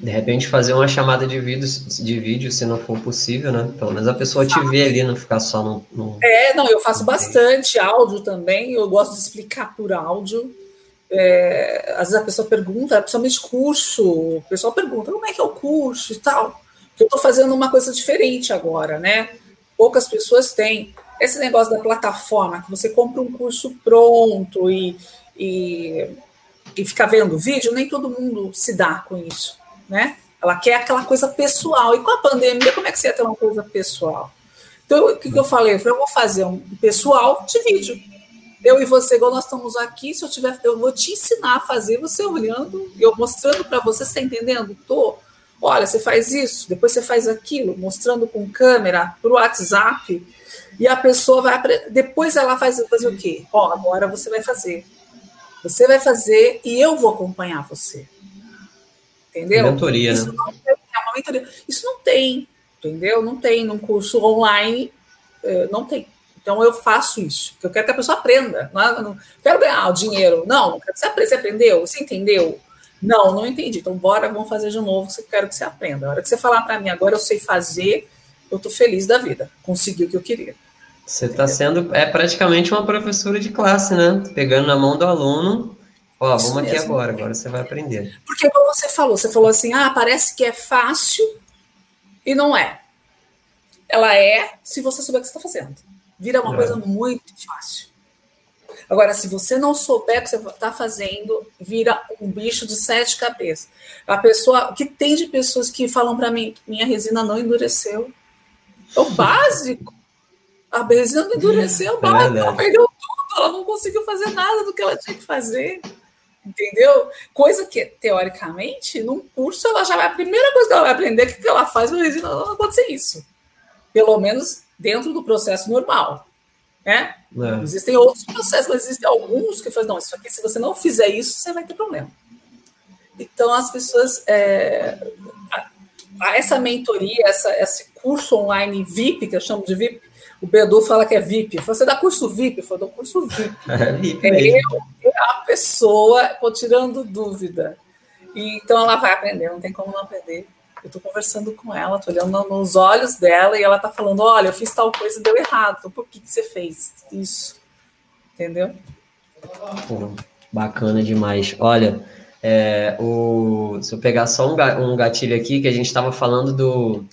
De repente, fazer uma chamada de vídeo, de vídeo, se não for possível, né? Pelo menos a pessoa te vê ali, não ficar só no. no... É, não, eu faço bastante áudio também, eu gosto de explicar por áudio. É, às vezes a pessoa pergunta, principalmente curso, o pessoal pergunta como é que é o curso e tal. Eu estou fazendo uma coisa diferente agora, né? poucas pessoas têm. Esse negócio da plataforma, que você compra um curso pronto e, e, e fica vendo vídeo, nem todo mundo se dá com isso, né? Ela quer aquela coisa pessoal. E com a pandemia, como é que você ia ter uma coisa pessoal? Então, o que, que eu falei? Eu vou fazer um pessoal de vídeo. Eu e você, igual nós estamos aqui, se eu tiver, eu vou te ensinar a fazer, você olhando, eu mostrando para você, você está entendendo? Tô. Olha, você faz isso, depois você faz aquilo, mostrando com câmera para o WhatsApp, e a pessoa vai. Depois ela faz fazer o quê? Ó, agora você vai fazer. Você vai fazer e eu vou acompanhar você. Entendeu? Mentoria, isso né? Não tem, é uma mentoria. Isso não tem, entendeu? Não tem num curso online, é, não tem. Então eu faço isso, porque eu quero que a pessoa aprenda. Não, não quero ganhar o dinheiro. Não, você aprendeu, você entendeu? Não, não entendi. Então, bora, vamos fazer de novo, que eu quero que você aprenda. A hora que você falar para mim, agora eu sei fazer, eu estou feliz da vida. Consegui o que eu queria. Você está sendo, é praticamente uma professora de classe, né? Pegando na mão do aluno, ó, vamos aqui agora, agora você vai aprender. Porque como você falou, você falou assim, ah, parece que é fácil e não é. Ela é se você souber o que você está fazendo. Vira uma é. coisa muito fácil. Agora, se você não souber o que você está fazendo, vira um bicho de sete cabeças. A pessoa, o que tem de pessoas que falam para mim, minha resina não endureceu. É o básico. A resina não endureceu, é básico. Ela perdeu tudo, ela não conseguiu fazer nada do que ela tinha que fazer. Entendeu? Coisa que, teoricamente, num curso, ela já vai. A primeira coisa que ela vai aprender é que ela faz, resina não acontecer isso. Pelo menos dentro do processo normal. Né? É. Existem outros processos, mas existem alguns que falam, não, isso aqui, se você não fizer isso, você vai ter problema. Então, as pessoas. É, essa mentoria, essa, esse curso online VIP, que eu chamo de VIP, o Bedu fala que é VIP. Você dá curso VIP? Eu dou curso VIP. É, VIP é eu, a pessoa, estou tirando dúvida. E, então, ela vai aprender, não tem como não aprender. Eu estou conversando com ela, estou olhando nos olhos dela e ela está falando: olha, eu fiz tal coisa e deu errado. Então, por que, que você fez isso? Entendeu? Pô, bacana demais. Olha, é, o, se eu pegar só um gatilho aqui, que a gente estava falando do,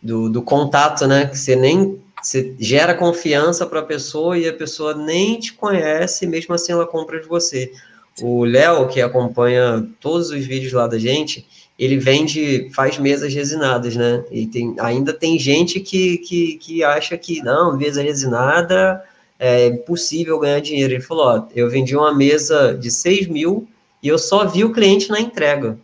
do, do, contato, né? Que você nem você gera confiança para a pessoa e a pessoa nem te conhece, mesmo assim ela compra de você. O Léo, que acompanha todos os vídeos lá da gente, ele vende, faz mesas resinadas, né? E tem, ainda tem gente que, que, que acha que não, mesa resinada é impossível ganhar dinheiro. Ele falou: ó, eu vendi uma mesa de 6 mil e eu só vi o cliente na entrega.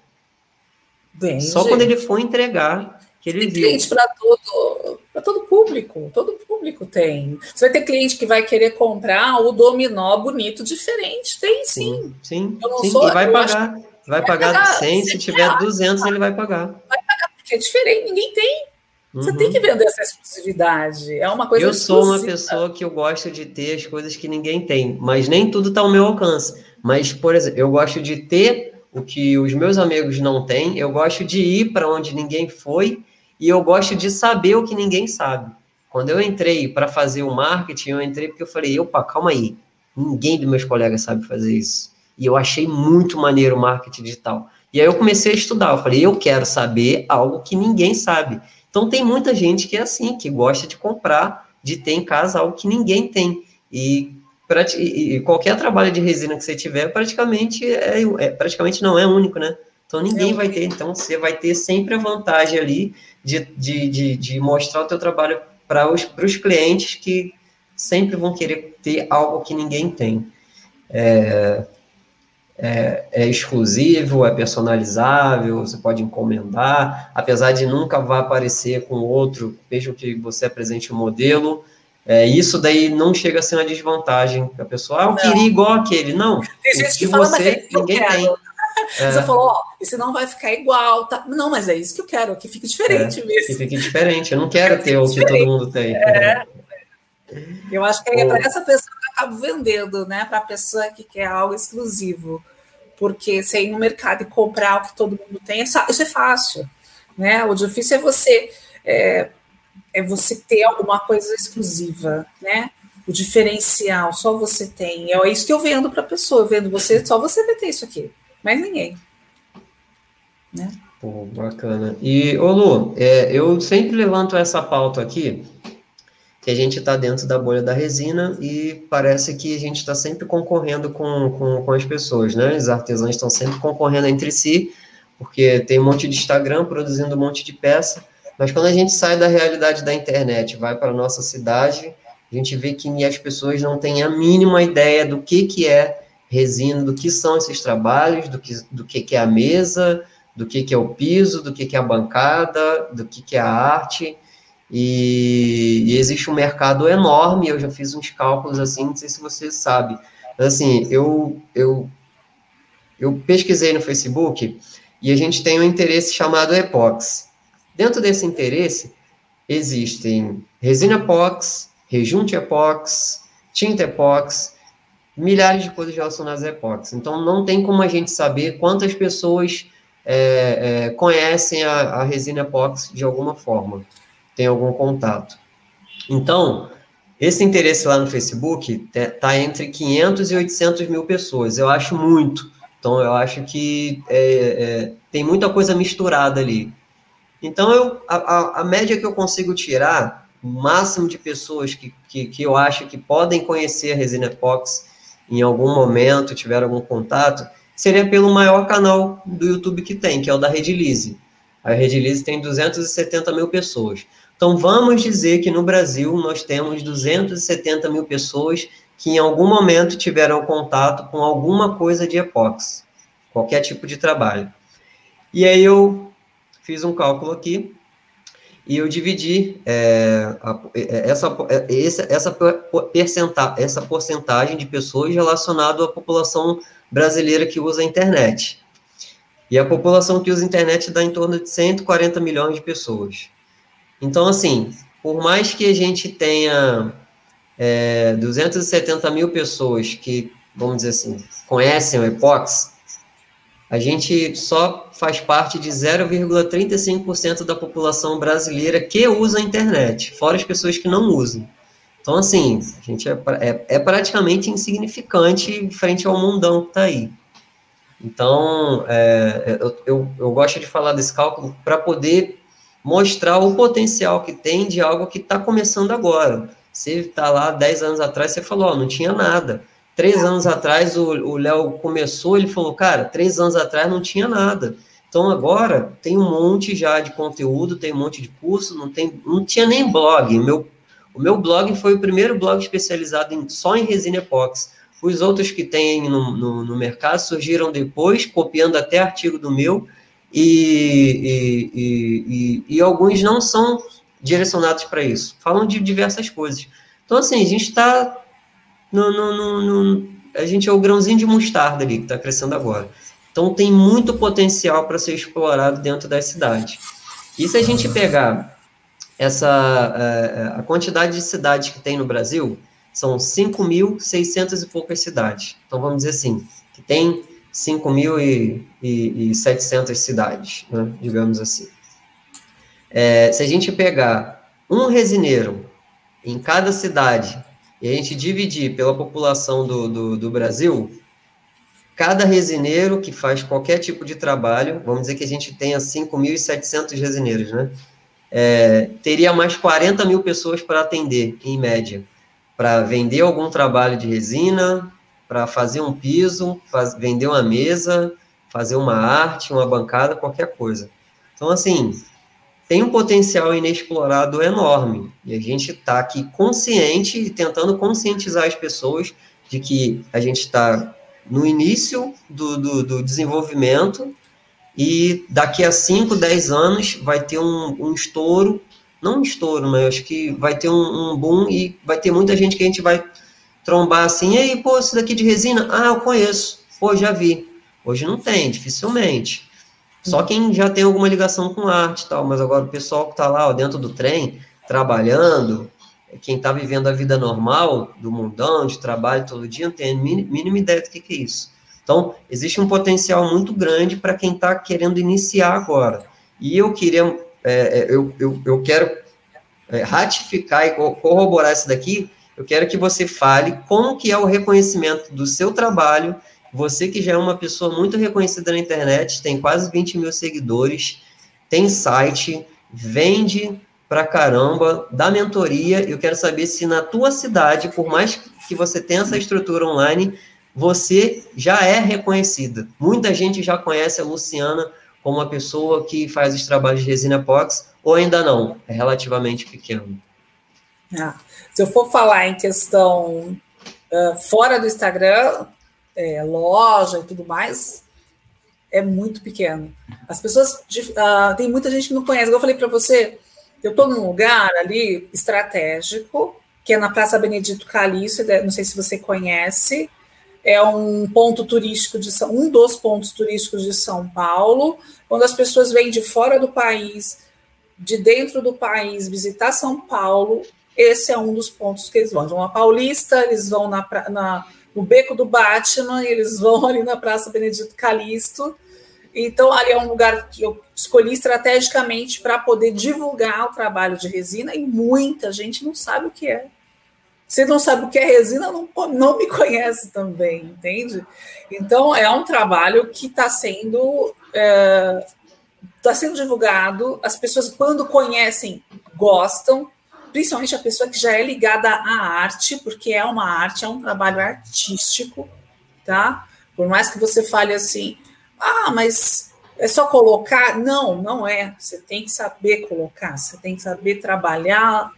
Bem, só gente. quando ele foi entregar que ele tem viu. cliente para todo, todo público, todo público tem. Você vai ter cliente que vai querer comprar o dominó bonito diferente, tem sim. Sim, sim, sim sou, vai pagar. Vai, pagar, pagar 100, se tiver reais, 200, ele vai pagar. Vai pagar, porque é diferente, ninguém tem. Você uhum. tem que vender essa exclusividade. É uma coisa Eu sou uma pessoa que eu gosto de ter as coisas que ninguém tem, mas nem tudo está ao meu alcance. Mas, por exemplo, eu gosto de ter o que os meus amigos não têm, eu gosto de ir para onde ninguém foi e eu gosto de saber o que ninguém sabe. Quando eu entrei para fazer o marketing, eu entrei porque eu falei, opa, calma aí, ninguém dos meus colegas sabe fazer isso. E eu achei muito maneiro o marketing digital. E aí eu comecei a estudar. Eu falei, eu quero saber algo que ninguém sabe. Então tem muita gente que é assim, que gosta de comprar, de ter em casa algo que ninguém tem. E, e qualquer trabalho de resina que você tiver, praticamente é, é praticamente não é único, né? Então ninguém é vai ter. Então você vai ter sempre a vantagem ali de, de, de, de mostrar o teu trabalho para os, os clientes que sempre vão querer ter algo que ninguém tem. É, é, é, exclusivo, é personalizável, você pode encomendar, apesar de nunca vá aparecer com outro, mesmo que você apresente o um modelo. É, isso daí não chega a ser uma desvantagem. A pessoa, ah, eu não. queria igual aquele. Não. Tem gente que fala, você, mas ninguém tem. É. Você falou, ó, isso não vai ficar igual, tá? Não, mas é isso que eu quero, que fique diferente é, mesmo. Que fique diferente. Eu não quero ter o que todo mundo tem. É. Eu acho que é para essa pessoa que eu acabo vendendo, né? Para a pessoa que quer algo exclusivo. Porque você ir no mercado e comprar o que todo mundo tem, isso é fácil. Né? O difícil é você é, é você ter alguma coisa exclusiva, né? O diferencial, só você tem. É isso que eu vendo para a pessoa. Eu vendo você, só você vai ter isso aqui. Mais ninguém. Né? Pô, bacana. E, ô Lu, é, eu sempre levanto essa pauta aqui, que a gente está dentro da bolha da resina e parece que a gente está sempre concorrendo com, com, com, as pessoas, né? Os artesãos estão sempre concorrendo entre si, porque tem um monte de Instagram produzindo um monte de peça, mas quando a gente sai da realidade da internet, vai para a nossa cidade, a gente vê que as pessoas não têm a mínima ideia do que, que é resina, do que são esses trabalhos, do que, do que, que é a mesa, do que, que é o piso, do que, que é a bancada, do que, que é a arte. E, e, existe um mercado enorme, eu já fiz uns cálculos assim, não sei se você sabe. Assim, eu, eu, eu pesquisei no Facebook e a gente tem um interesse chamado epox. Dentro desse interesse, existem resina epox, rejunte epox, tinta epox, milhares de coisas relacionadas a epox. Então, não tem como a gente saber quantas pessoas é, é, conhecem a, a resina epox de alguma forma tem algum contato. Então, esse interesse lá no Facebook está entre 500 e 800 mil pessoas. Eu acho muito. Então, eu acho que é, é, tem muita coisa misturada ali. Então, eu, a, a, média que eu consigo tirar, o máximo de pessoas que, que, que eu acho que podem conhecer a resina epox em algum momento, tiver algum contato, seria pelo maior canal do YouTube que tem, que é o da Redilize. A Redilize tem 270 mil pessoas. Então, vamos dizer que no Brasil nós temos 270 mil pessoas que em algum momento tiveram contato com alguma coisa de epóxi, qualquer tipo de trabalho. E aí eu fiz um cálculo aqui e eu dividi é, a, é, essa, é, essa, essa, percenta, essa porcentagem de pessoas relacionado à população brasileira que usa a internet. E a população que usa a internet dá em torno de 140 milhões de pessoas. Então, assim, por mais que a gente tenha é, 270 mil pessoas que, vamos dizer assim, conhecem o Epox, a gente só faz parte de 0,35% da população brasileira que usa a internet, fora as pessoas que não usam. Então, assim, a gente é, é, é praticamente insignificante frente ao mundão que está aí. Então, é, eu, eu, eu gosto de falar desse cálculo para poder mostrar o potencial que tem de algo que está começando agora. Você está lá 10 anos atrás, você falou, não tinha nada. Três anos atrás o Léo começou, ele falou, cara, três anos atrás não tinha nada. Então agora tem um monte já de conteúdo, tem um monte de curso, não, tem, não tinha nem blog. Meu, o meu blog foi o primeiro blog especializado em, só em resina epóxi. Os outros que tem no, no, no mercado surgiram depois, copiando até artigo do meu, e, e, e, e alguns não são direcionados para isso. Falam de diversas coisas. Então, assim, a gente está. No, no, no, a gente é o grãozinho de mostarda ali que está crescendo agora. Então, tem muito potencial para ser explorado dentro das cidades. E se a gente pegar essa a, a quantidade de cidades que tem no Brasil, são 5.600 e poucas cidades. Então, vamos dizer assim, que tem 5.700 cidades, né, digamos assim. É, se a gente pegar um resineiro em cada cidade e a gente dividir pela população do, do, do Brasil, cada resineiro que faz qualquer tipo de trabalho, vamos dizer que a gente tenha 5.700 resineiros, né? É, teria mais 40 mil pessoas para atender, em média, para vender algum trabalho de resina, para fazer um piso, faz, vender uma mesa, fazer uma arte, uma bancada, qualquer coisa. Então, assim, tem um potencial inexplorado enorme. E a gente está aqui consciente e tentando conscientizar as pessoas de que a gente está no início do, do, do desenvolvimento e daqui a 5, 10 anos vai ter um, um estouro, não um estouro, mas acho que vai ter um, um, boom e vai ter muita gente que a gente vai trombar assim, e aí, pô, isso daqui de resina? Ah, eu conheço, pô, já vi. Hoje não tem, dificilmente. Só quem já tem alguma ligação com arte e tal, mas agora o pessoal que está lá ó, dentro do trem, trabalhando, quem está vivendo a vida normal, do mundão, de trabalho todo dia, não tem a mínima ideia do que, que é isso. Então, existe um potencial muito grande para quem está querendo iniciar agora. E eu queria, é, é, eu, eu, eu quero é, ratificar e corroborar isso daqui, eu quero que você fale como que é o reconhecimento do seu trabalho, você que já é uma pessoa muito reconhecida na internet, tem quase 20 mil seguidores, tem site, vende pra caramba da mentoria. Eu quero saber se na tua cidade, por mais que você tenha essa estrutura online, você já é reconhecida. Muita gente já conhece a Luciana como uma pessoa que faz os trabalhos de resina epox, ou ainda não, é relativamente pequeno. Ah, se eu for falar em questão uh, fora do Instagram, é, loja e tudo mais, é muito pequeno. As pessoas, uh, tem muita gente que não conhece. eu falei para você, eu estou num lugar ali estratégico, que é na Praça Benedito Calixto, não sei se você conhece, é um ponto turístico de São, um dos pontos turísticos de São Paulo, quando as pessoas vêm de fora do país, de dentro do país, visitar São Paulo, esse é um dos pontos que eles vão. Eles vão a Paulista, eles vão na, na, no Beco do Batman, eles vão ali na Praça Benedito Calixto, então, ali é um lugar que eu escolhi estrategicamente para poder divulgar o trabalho de resina e muita gente não sabe o que é. Se não sabe o que é resina, não, não me conhece também, entende? Então, é um trabalho que está sendo, é, tá sendo divulgado, as pessoas, quando conhecem, gostam, principalmente a pessoa que já é ligada à arte, porque é uma arte, é um trabalho artístico, tá? Por mais que você fale assim, ah, mas é só colocar? Não, não é. Você tem que saber colocar, você tem que saber trabalhar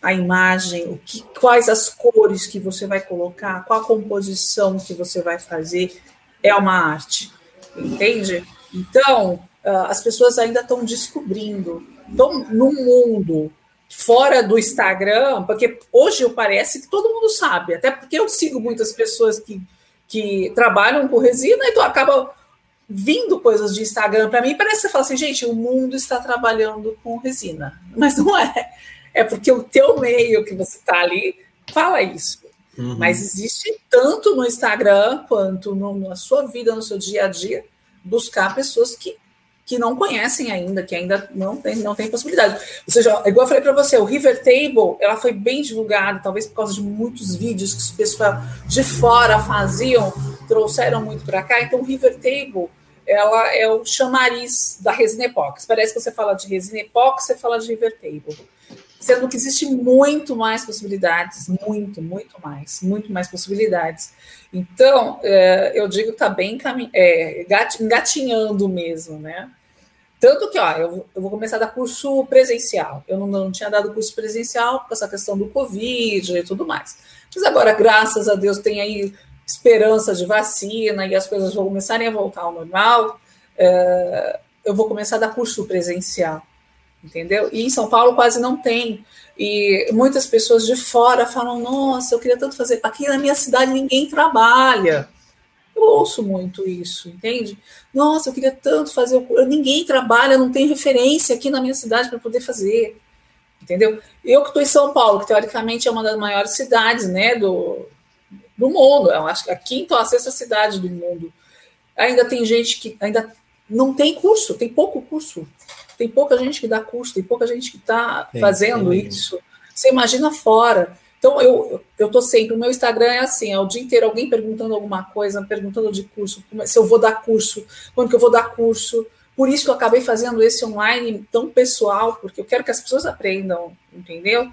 a imagem, o que, quais as cores que você vai colocar, qual a composição que você vai fazer, é uma arte, entende? Então, ah, as pessoas ainda estão descobrindo. Então, no mundo fora do Instagram, porque hoje parece que todo mundo sabe, até porque eu sigo muitas pessoas que, que trabalham com resina, então acaba vindo coisas de Instagram para mim, parece que você fala assim, gente, o mundo está trabalhando com resina. Mas não é. É porque o teu meio que você está ali fala isso. Uhum. Mas existe tanto no Instagram quanto no, na sua vida, no seu dia a dia, buscar pessoas que, que não conhecem ainda, que ainda não tem, não tem possibilidade. Ou seja, igual eu falei para você, o River Table, ela foi bem divulgada, talvez por causa de muitos vídeos que os pessoal de fora faziam, trouxeram muito para cá. Então, o River Table ela é o chamariz da resina epóxi. Parece que você fala de resina epóxi, você fala de river table. Sendo que existe muito mais possibilidades, muito, muito mais, muito mais possibilidades. Então, é, eu digo que está bem é, engatinhando mesmo, né? Tanto que, ó, eu, eu, vou começar a dar curso presencial. Eu não, não tinha dado curso presencial por essa questão do Covid e tudo mais. Mas agora, graças a Deus, tem aí esperança de vacina e as coisas vão começarem a voltar ao normal, é, eu vou começar a dar curso presencial, entendeu? E em São Paulo quase não tem. E muitas pessoas de fora falam: Nossa, eu queria tanto fazer. Aqui na minha cidade ninguém trabalha. Eu ouço muito isso, entende? Nossa, eu queria tanto fazer. Ninguém trabalha, não tem referência aqui na minha cidade para poder fazer. Entendeu? Eu que estou em São Paulo, que teoricamente é uma das maiores cidades né, do, do mundo. Eu acho que a quinta ou a sexta cidade do mundo. Ainda tem gente que ainda não tem curso, tem pouco curso. Tem pouca gente que dá curso, tem pouca gente que está fazendo tem. isso. Você imagina fora. Então, eu estou sempre, o meu Instagram é assim, é o dia inteiro alguém perguntando alguma coisa, perguntando de curso, é, se eu vou dar curso, quando que eu vou dar curso. Por isso que eu acabei fazendo esse online tão pessoal, porque eu quero que as pessoas aprendam, entendeu?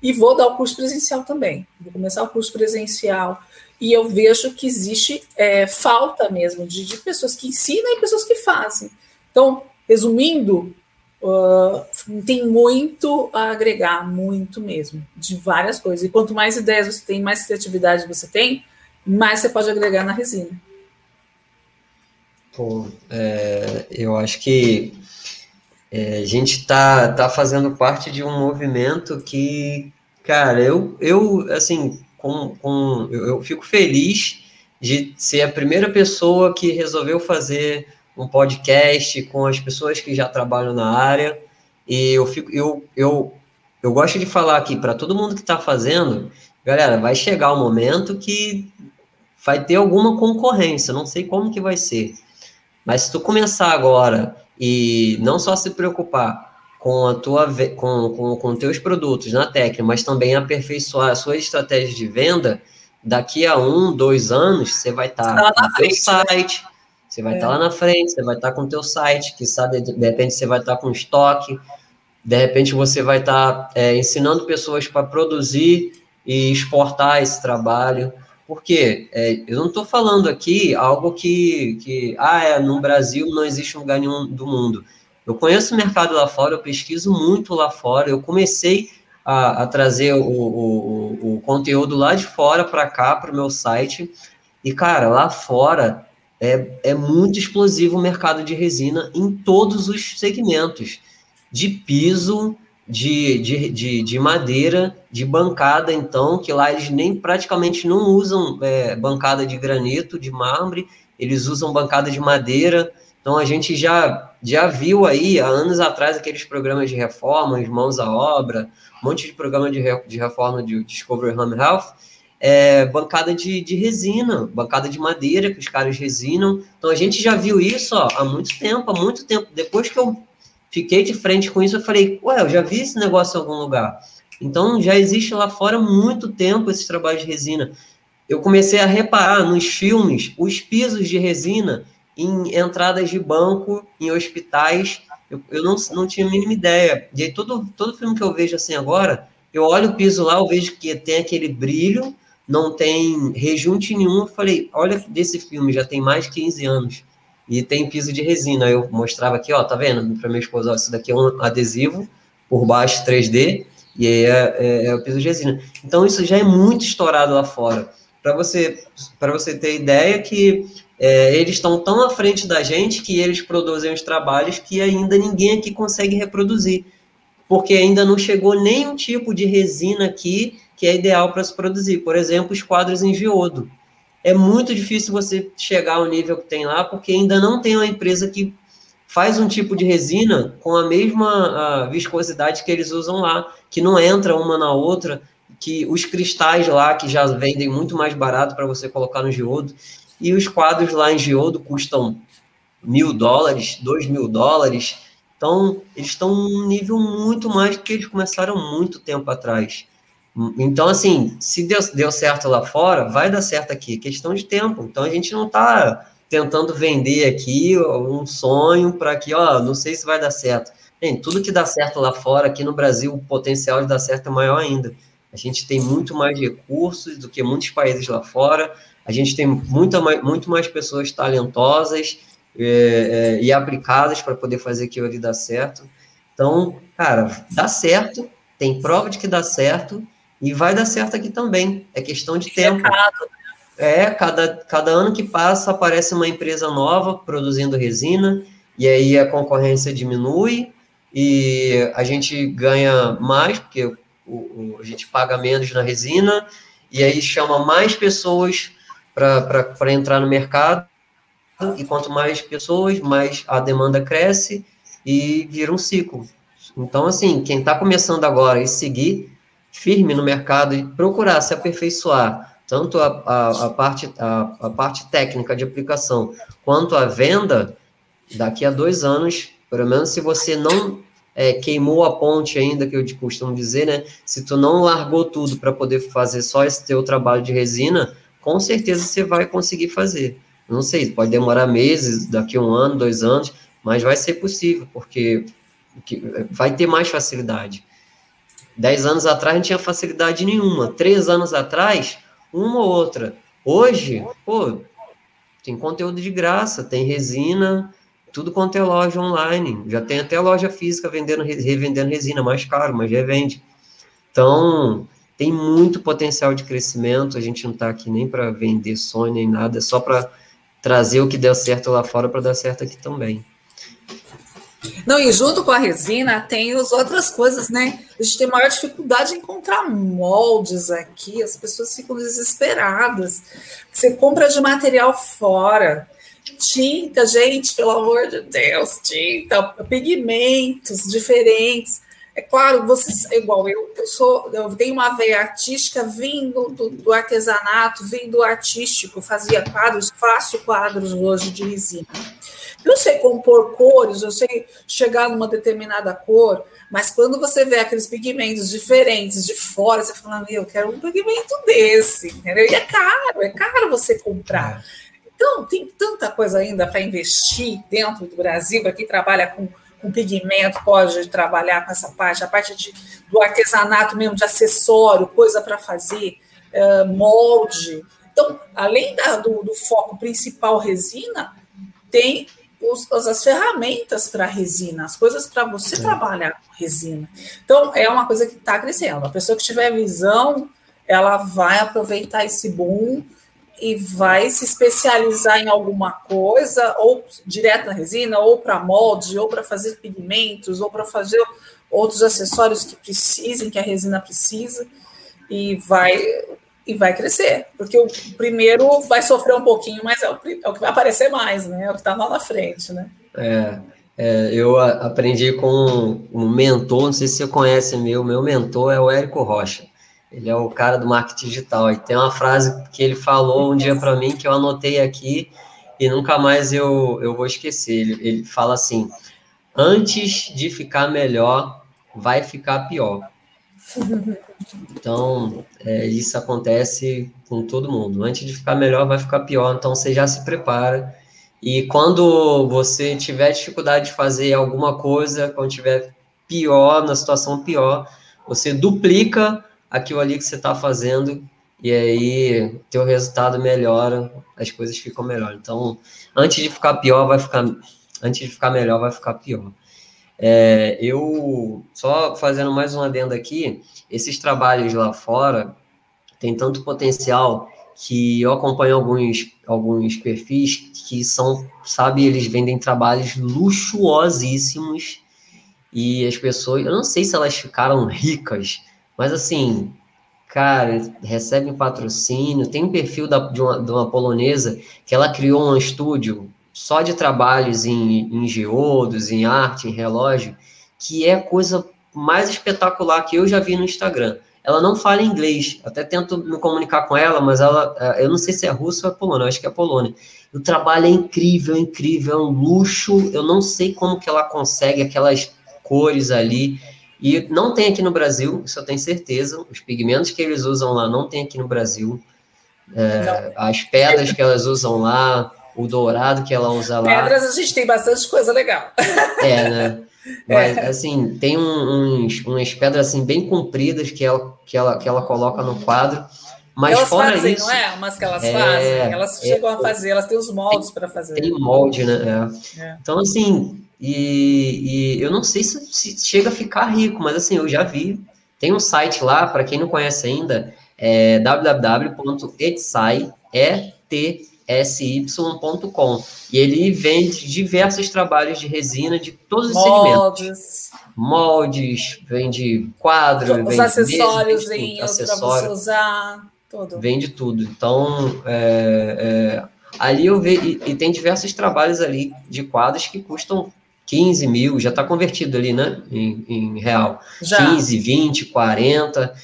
E vou dar o curso presencial também. Vou começar o curso presencial. E eu vejo que existe é, falta mesmo de, de, pessoas que ensinam e pessoas que fazem. Então, resumindo, uh, tem muito a agregar, muito mesmo, de várias coisas. E quanto mais ideias você tem, mais criatividade você tem, mais você pode agregar na resina. Pô, é, eu acho que é, a gente está tá fazendo parte de um movimento que, cara, eu, eu assim, com, com, eu, eu fico feliz de ser a primeira pessoa que resolveu fazer um podcast com as pessoas que já trabalham na área. E eu fico, eu, eu, eu gosto de falar aqui para todo mundo que está fazendo, galera, vai chegar o um momento que vai ter alguma concorrência, não sei como que vai ser. Mas se tu começar agora e não só se preocupar com a tua com, com, com teus produtos na técnica, mas também aperfeiçoar a sua estratégia de venda, daqui a um, dois anos, você vai estar tá tá no teu né? site? Você vai estar é. tá lá na frente, você vai estar tá com o teu site, que sabe, de repente você vai estar tá com estoque, de repente você vai estar tá, é, ensinando pessoas para produzir e exportar esse trabalho. Porque é, eu não estou falando aqui algo que, que, ah, é, no Brasil não existe lugar nenhum do mundo. Eu conheço o mercado lá fora, eu pesquiso muito lá fora, eu comecei a, a trazer o, o, o, conteúdo lá de fora para cá, para o meu site, e, cara, lá fora é, é muito explosivo o mercado de resina em todos os segmentos, de piso, de, de, de, de, madeira, de bancada, então, que lá eles nem praticamente não usam é, bancada de granito, de mármore, eles usam bancada de madeira. Então a gente já, já viu aí, há anos atrás, aqueles programas de reforma, mãos à obra, um monte de programa de, re, de reforma de Discovery Home Health, é, bancada de, de resina, bancada de madeira que os caras resinam. Então a gente já viu isso ó, há muito tempo, há muito tempo. Depois que eu fiquei de frente com isso, eu falei, ué, eu já vi esse negócio em algum lugar. Então, já existe lá fora muito tempo esse trabalho de resina. Eu comecei a reparar nos filmes os pisos de resina em entradas de banco, em hospitais. Eu, eu não, não tinha a mínima ideia. E aí, todo, todo filme que eu vejo assim agora, eu olho o piso lá, eu vejo que tem aquele brilho, não tem rejunte nenhum. Eu falei, olha desse filme, já tem mais de 15 anos e tem piso de resina. Eu mostrava aqui, ó, tá vendo? Para minha esposa, ó, isso daqui é um adesivo por baixo 3D e aí é, é, é, o piso de resina. Então isso já é muito estourado lá fora. Para você, para você ter ideia que é, eles estão tão à frente da gente que eles produzem os trabalhos que ainda ninguém aqui consegue reproduzir, porque ainda não chegou nenhum tipo de resina aqui que é ideal para se produzir. Por exemplo, os quadros em geodo é muito difícil você chegar ao nível que tem lá, porque ainda não tem uma empresa que faz um tipo de resina com a mesma a viscosidade que eles usam lá, que não entra uma na outra, que os cristais lá, que já vendem muito mais barato para você colocar no geodo, e os quadros lá em geodo custam mil dólares, dois mil dólares, então eles estão num nível muito mais do que eles começaram muito tempo atrás. Então, assim, se deu, deu certo lá fora, vai dar certo aqui, questão de tempo. Então, a gente não está tentando vender aqui um sonho para que, ó, não sei se vai dar certo. Bem, tudo que dá certo lá fora, aqui no Brasil, o potencial de dar certo é maior ainda. A gente tem muito mais recursos do que muitos países lá fora, a gente tem muita muito mais pessoas talentosas é, é, e aplicadas para poder fazer aquilo ali dar certo. Então, cara, dá certo, tem prova de que dá certo, e vai dar certo aqui também. É questão de tempo. É, cada, cada ano que passa aparece uma empresa nova produzindo resina, e aí a concorrência diminui, e a gente ganha mais, porque o, o, a gente paga menos na resina, e aí chama mais pessoas para entrar no mercado, e quanto mais pessoas, mais a demanda cresce e vira um ciclo. Então, assim, quem está começando agora e seguir, firme no mercado e procurar se aperfeiçoar, tanto a, a, a parte, a, a, parte técnica de aplicação quanto a venda, daqui a dois anos, pelo menos se você não é, queimou a ponte ainda, que eu costumo dizer, né? Se tu não largou tudo para poder fazer só esse teu trabalho de resina, com certeza você vai conseguir fazer. Não sei, pode demorar meses, daqui um ano, dois anos, mas vai ser possível, porque vai ter mais facilidade. Dez anos atrás não tinha facilidade nenhuma. Três anos atrás, uma ou outra. Hoje, pô, tem conteúdo de graça, tem resina, tudo quanto é loja online. Já tem até loja física vendendo, revendendo resina, mais caro, mas revende. Então, tem muito potencial de crescimento. A gente não está aqui nem para vender sonho nem nada, é só para trazer o que deu certo lá fora para dar certo aqui também. Não, e junto com a resina tem as outras coisas, né? A gente tem maior dificuldade em encontrar moldes aqui, as pessoas ficam desesperadas. Você compra de material fora. Tinta, gente, pelo amor de Deus, tinta, pigmentos diferentes. É claro, vocês, igual eu, eu sou, eu tenho uma veia artística vindo do, do artesanato, vindo do artístico, fazia quadros, faço quadros hoje de resina. Eu sei compor cores, eu sei chegar numa determinada cor, mas quando você vê aqueles pigmentos diferentes de fora, você fala, eu quero um pigmento desse, entendeu? E é caro, é caro você comprar. Então, tem tanta coisa ainda para investir dentro do Brasil, para quem trabalha com, com pigmento, pode trabalhar com essa parte, a parte de, do artesanato mesmo, de acessório, coisa para fazer, uh, molde. Então, além da, do, do foco principal resina, tem os, as ferramentas para resina, as coisas para você Sim. trabalhar com resina. Então, é uma coisa que está crescendo. A pessoa que tiver visão, ela vai aproveitar esse boom e vai se especializar em alguma coisa, ou direto na resina, ou para molde, ou para fazer pigmentos, ou para fazer outros acessórios que precisem, que a resina precisa, e vai e vai crescer, porque o primeiro vai sofrer um pouquinho, mas é o, é o que vai aparecer mais, né? É o que está lá na frente, né? É, é, eu aprendi com um mentor, não sei se você conhece meu, meu mentor é o Érico Rocha. Ele é o cara do marketing digital. E tem uma frase que ele falou um dia para mim que eu anotei aqui e nunca mais eu, eu vou esquecer. Ele, ele fala assim: antes de ficar melhor, vai ficar pior. Então, é, isso acontece com todo mundo. Antes de ficar melhor, vai ficar pior. Então, você já se prepara. E quando você tiver dificuldade de fazer alguma coisa, quando tiver pior, na situação pior, você duplica aquilo ali que você está fazendo e aí teu resultado melhora, as coisas ficam melhor. Então, antes de ficar pior, vai ficar antes de ficar melhor, vai ficar pior. É, eu, só fazendo mais um adendo aqui, esses trabalhos lá fora têm tanto potencial que eu acompanho alguns, alguns perfis que são, sabe, eles vendem trabalhos luxuosíssimos e as pessoas, eu não sei se elas ficaram ricas, mas assim, cara, recebem patrocínio. Tem um perfil da, de, uma, de uma polonesa que ela criou um estúdio só de trabalhos em, em geodos, em arte, em relógio, que é a coisa mais espetacular que eu já vi no Instagram. Ela não fala inglês, até tento me comunicar com ela, mas ela, é, eu não sei se é russo ou é polônia, eu acho que é polônia. O trabalho é incrível, incrível, é um luxo. Eu não sei como que ela consegue aquelas cores ali. E não tem aqui no Brasil, isso eu tenho certeza. Os pigmentos que eles usam lá não tem aqui no Brasil. É, as pedras que elas usam lá, o dourado que ela usa lá. Pedras a gente tem bastante coisa legal. É, né? Mas, é. assim, tem uns, umas pedras, assim, bem compridas que ela, que ela, que ela coloca no quadro. Mas elas fora fazem, isso, não é? Umas que elas é, fazem. Elas chegam é, a fazer, elas têm os moldes para fazer. Tem molde, né? É. é. Então, assim, e, e, eu não sei se, se, chega a ficar rico, mas assim, eu já vi. Tem um site lá, para quem não conhece ainda, é www.etsy, sy.com. E ele vende diversos trabalhos de resina de todos os Moldes. segmentos. Moldes, vende quadro, os vende acessórios para você usar, tudo. Vende tudo. Então, é, é, ali eu vejo, e, e, tem diversos trabalhos ali de quadros que custam 15 mil, já está convertido ali, né, em, em real. Já. 15, 20, 40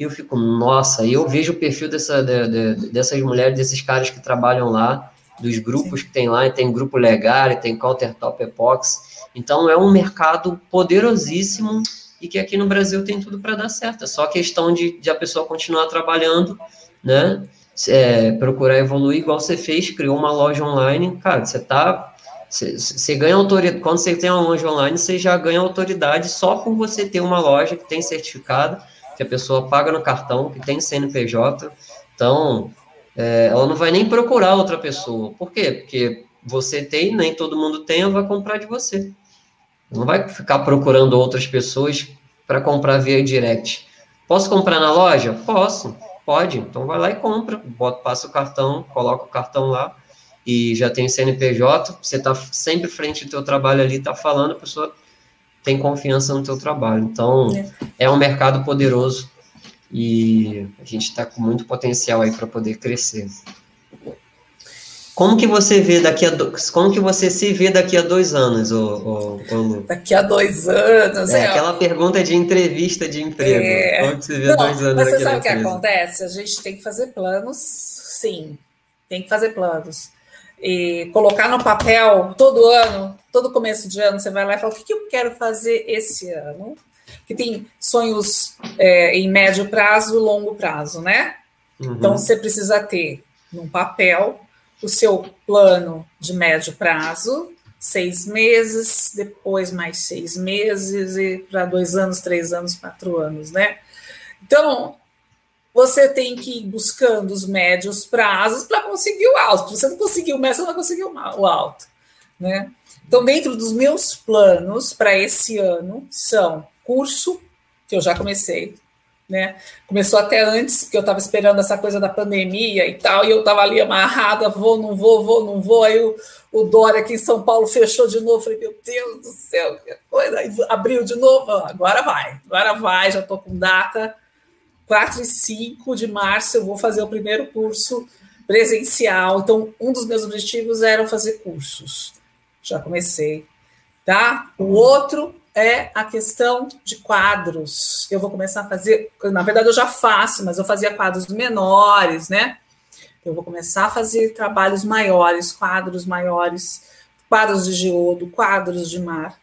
e eu fico, nossa, e eu vejo o perfil dessa, de, de, dessas mulheres, desses caras que trabalham lá, dos grupos Sim. que tem lá, e tem grupo legal, e tem countertop epox. Então é um mercado poderosíssimo e que aqui no Brasil tem tudo para dar certo. É só questão de, de a pessoa continuar trabalhando, né? É, procurar evoluir igual você fez, criou uma loja online, cara, você tá. Você, você ganha autoridade. Quando você tem uma loja online, você já ganha autoridade só por você ter uma loja que tem certificado que a pessoa paga no cartão, que tem CNPJ, então é, ela não vai nem procurar outra pessoa. Por quê? Porque você tem, nem todo mundo tem, vai comprar de você. Não vai ficar procurando outras pessoas para comprar via direct. Posso comprar na loja? Posso, pode. Então vai lá e compra, bota, passa o cartão, coloca o cartão lá e já tem CNPJ, você está sempre frente ao teu trabalho ali, está falando, a pessoa tem confiança no teu trabalho. Então, é, é um mercado poderoso e a gente está com muito potencial aí para poder crescer. Como que você vê daqui a do... como que você se vê daqui a dois anos, ô, ô, ô Lu? Daqui a dois anos, é, é aquela pergunta de entrevista de emprego. É... Como que você vê Não, dois anos? Mas você sabe o que acontece? A gente tem que fazer planos, sim, tem que fazer planos e colocar no papel todo ano, todo começo de ano, você vai lá e fala: o que eu quero fazer esse ano? Que tem sonhos é, em médio prazo, longo prazo, né? Uhum. Então você precisa ter num papel o seu plano de médio prazo, seis meses, depois mais seis meses, e para dois anos, três anos, quatro anos, né? Então, você tem que ir buscando os médios prazos para conseguir o alto. Se você não conseguir o médio, você não vai conseguir o alto. Né? Então, dentro dos meus planos para esse ano, são curso, que eu já comecei, né? Começou até antes, porque eu estava esperando essa coisa da pandemia e tal, e eu estava ali amarrada, vou, não vou, vou, não vou. Aí o, o Dória aqui em São Paulo fechou de novo. Falei, meu Deus do céu, que coisa. Aí abriu de novo, agora vai, agora vai, já estou com data. 4 e 5 de março eu vou fazer o primeiro curso presencial. Então, um dos meus objetivos era fazer cursos. Já comecei, tá? O outro é a questão de quadros. Eu vou começar a fazer, na verdade eu já faço, mas eu fazia quadros menores, né? Eu vou começar a fazer trabalhos maiores, quadros maiores, quadros de geodo, quadros de mar,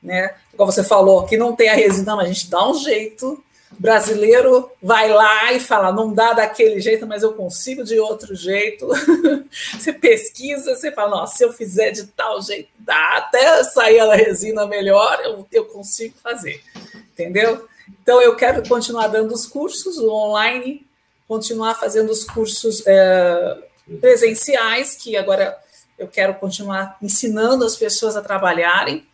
né? Igual você falou, que não tem a resina, mas a gente dá um jeito brasileiro vai lá e fala, não dá daquele jeito, mas eu consigo de outro jeito. você pesquisa, você fala, nossa, se eu fizer de tal jeito, dá até sair a resina melhor, eu, eu consigo fazer. Entendeu? Então eu quero continuar dando os cursos online, continuar fazendo os cursos é, presenciais, que agora eu quero continuar ensinando as pessoas a trabalharem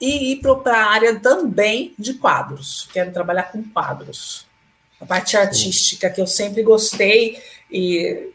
e ir para a área também de quadros. Quero trabalhar com quadros. A parte artística que eu sempre gostei e,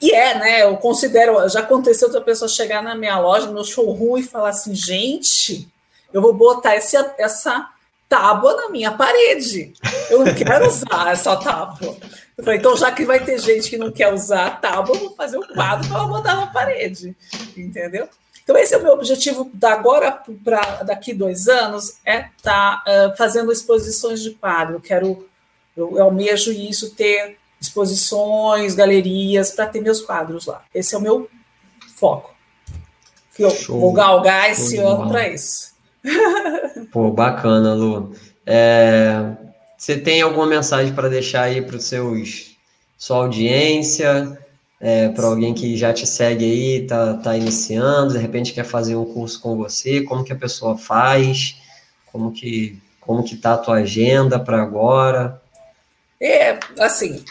e é, né? Eu considero, já aconteceu outra pessoa chegar na minha loja, no meu showroom e falar assim, gente, eu vou botar essa, essa tábua na minha parede. Eu não quero usar essa tábua. Eu falei, então, já que vai ter gente que não quer usar a tábua, eu vou fazer um quadro para botar na parede. Entendeu? Então, esse é o meu objetivo da agora para daqui dois anos, é estar tá, uh, fazendo exposições de quadro. Eu quero, eu, eu almejo isso, ter exposições, galerias, para ter meus quadros lá. Esse é o meu foco. Que eu Show. vou galgar esse Show ano para isso. Pô, bacana, Lu. É, você tem alguma mensagem para deixar aí para os seus sua audiência? É, para alguém que já te segue aí, tá, tá iniciando, de repente quer fazer um curso com você, como que a pessoa faz, como que como que tá a tua agenda para agora? É, assim,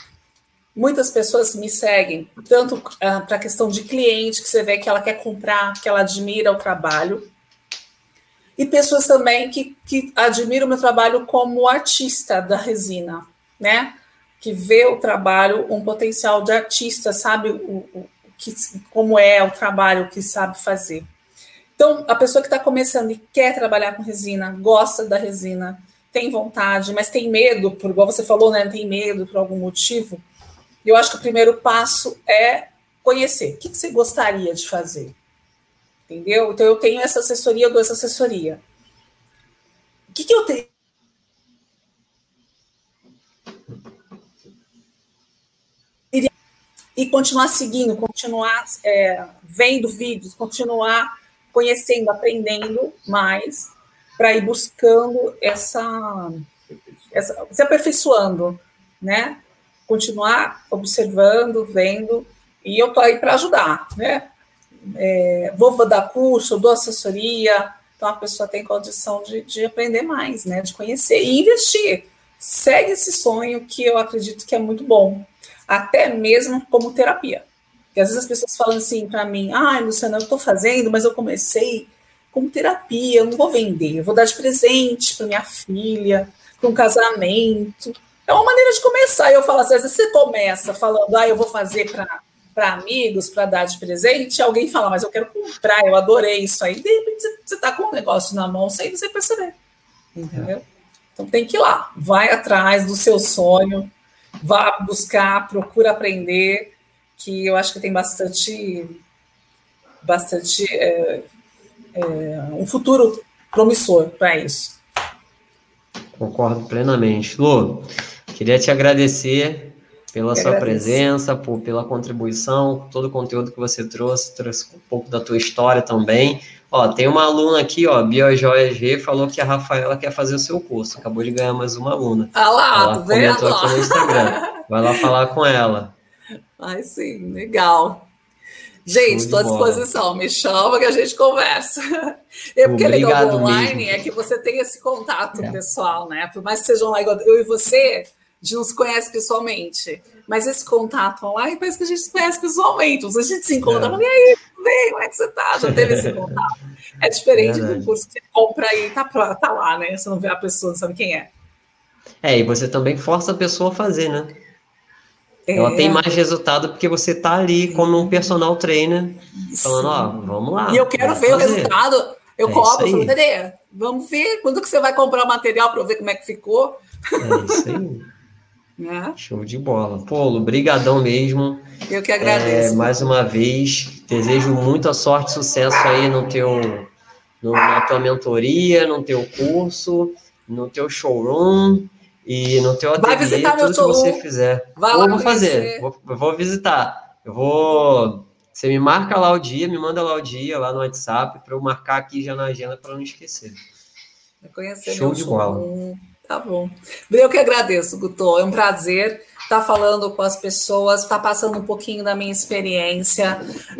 muitas pessoas me seguem, tanto ah, para a questão de cliente, que você vê que ela quer comprar, que ela admira o trabalho, e pessoas também que, que admiram o meu trabalho como artista da resina, né? Que vê o trabalho, um potencial de artista, sabe o, o que, como é o trabalho que sabe fazer. Então, a pessoa que está começando e quer trabalhar com resina, gosta da resina, tem vontade, mas tem medo, por igual você falou, né? Tem medo por algum motivo. Eu acho que o primeiro passo é conhecer. O que, que você gostaria de fazer? Entendeu? Então, eu tenho essa assessoria, eu dou essa assessoria. O que, que eu tenho? E continuar seguindo, continuar é, vendo vídeos, continuar conhecendo, aprendendo mais, para ir buscando essa, essa, se aperfeiçoando, né? Continuar observando, vendo, e eu estou aí para ajudar, né? É, vou dar curso, dou assessoria, então a pessoa tem condição de, de aprender mais, né? De conhecer e investir. Segue esse sonho que eu acredito que é muito bom até mesmo como terapia. Porque às vezes as pessoas falam assim para mim: ai, ah, Luciana, eu estou fazendo, mas eu comecei como terapia, eu não vou vender, eu vou dar de presente para minha filha, para um casamento. É uma maneira de começar. Eu falo assim, às vezes você começa falando, ah, eu vou fazer para para amigos, para dar de presente, alguém fala, mas eu quero comprar, eu adorei isso aí. De repente você está com um negócio na mão sem você perceber. Entendeu? Então tem que ir lá, vai atrás do seu sonho, vá buscar, procura aprender, que eu acho que tem bastante, bastante é, é, um futuro promissor para isso. Concordo plenamente. Lu, queria te agradecer pela sua agradeço. presença, por, pela contribuição, todo o conteúdo que você trouxe, trouxe um pouco da tua história também. Ó, tem uma aluna aqui, ó, Biojoia G, falou que a Rafaela quer fazer o seu curso. Acabou de ganhar mais uma aluna. Ah lá, ela comentou aqui no Instagram. Vai lá falar com ela. Ai, sim, legal. Gente, estou à disposição. Me chama que a gente conversa. É porque Obrigado legal do online mesmo. é que você tem esse contato é. pessoal, né? Por mais que sejam lá igual eu e você, a gente não se conhece pessoalmente. Mas esse contato online parece que a gente se conhece pessoalmente. A gente se encontra, é. e aí, vem, como é que você tá? Já teve esse contato. É diferente é do curso que você compra e tá, tá lá, né? Você não vê a pessoa, não sabe quem é. É, e você também força a pessoa a fazer, né? É. Ela tem mais resultado porque você tá ali como um personal trainer, falando, ó, vamos lá. E eu quero ver fazer. o resultado. Eu é cobro, falo, vamos ver quando que você vai comprar o material para eu ver como é que ficou. É isso aí. É. Show de bola. Polo, brigadão mesmo. Eu que agradeço. É, mais uma vez, desejo muita sorte e sucesso aí no teu, no, na tua mentoria, no teu curso, no teu showroom e no teu ateliê, Vai visitar tudo meu que você fizer. Vai lá vou fazer, vou, vou visitar. Eu vou. Você me marca lá o dia, me manda lá o dia lá no WhatsApp para eu marcar aqui já na agenda para não esquecer. Show de bola. Tá bom. Eu que agradeço, Guto. É um prazer estar falando com as pessoas, estar passando um pouquinho da minha experiência.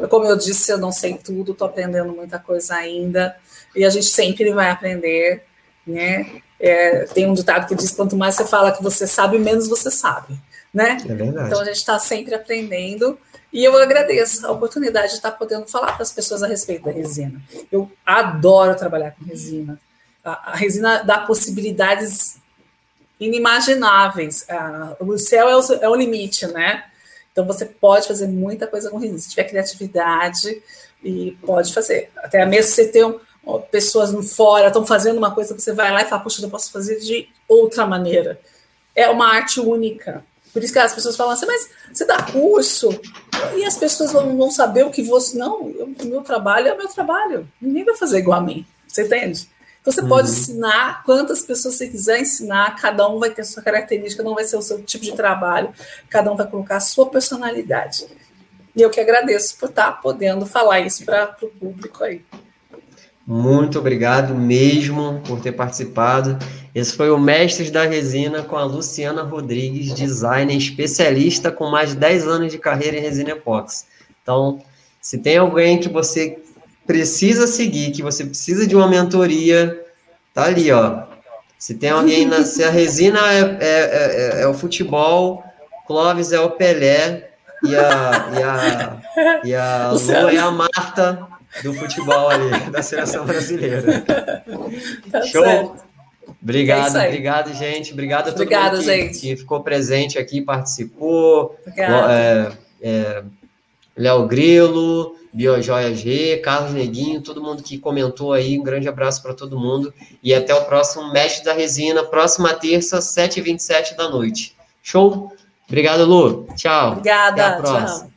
Como eu disse, eu não sei tudo, estou aprendendo muita coisa ainda. E a gente sempre vai aprender, né? É, tem um ditado que diz: quanto mais você fala que você sabe, menos você sabe. Né? É verdade. Então a gente está sempre aprendendo. E eu agradeço a oportunidade de estar podendo falar para as pessoas a respeito da resina. Eu adoro trabalhar com resina. A, resina dá possibilidades inimagináveis. o céu é o, é o limite, né? Então você pode fazer muita coisa com resina. Se tiver criatividade, e pode fazer. Até mesmo você ter um, pessoas fora estão fazendo uma coisa, você vai lá e fala, poxa, eu posso fazer de outra maneira. É uma arte única. Por isso que as pessoas falam assim, mas você dá curso e as pessoas vão, vão saber o que você. Não, o meu trabalho é o meu trabalho. Ninguém vai fazer igual a mim. Você entende? Então você uhum. pode ensinar quantas pessoas você quiser ensinar, cada um vai ter sua característica, não vai ser o seu tipo de trabalho, cada um vai colocar a sua personalidade. E eu que agradeço por estar podendo falar isso para o público aí. Muito obrigado mesmo por ter participado. Esse foi o Mestres da Resina com a Luciana Rodrigues, designer especialista com mais de 10 anos de carreira em resina epóxi. Então, se tem alguém que você precisa seguir, que você precisa de uma mentoria, tá ali, ó. Se tem alguém na, se a resina é, é, é, é o futebol, Clóvis é o Pelé e a e a, e a Lu é a Marta do futebol ali, da seleção brasileira. Tá Show! Certo. Obrigado, é obrigado, gente. Obrigado a todo Obrigada, mundo que, gente. que ficou presente aqui, participou. É, é, Léo Grilo, Biojoia G, Carlos Neguinho, todo mundo que comentou aí. Um grande abraço para todo mundo. E até o próximo Mestre da Resina, próxima terça, 7h27 da noite. Show? Obrigado, Lu. Tchau. Obrigada. Até a próxima. Tchau.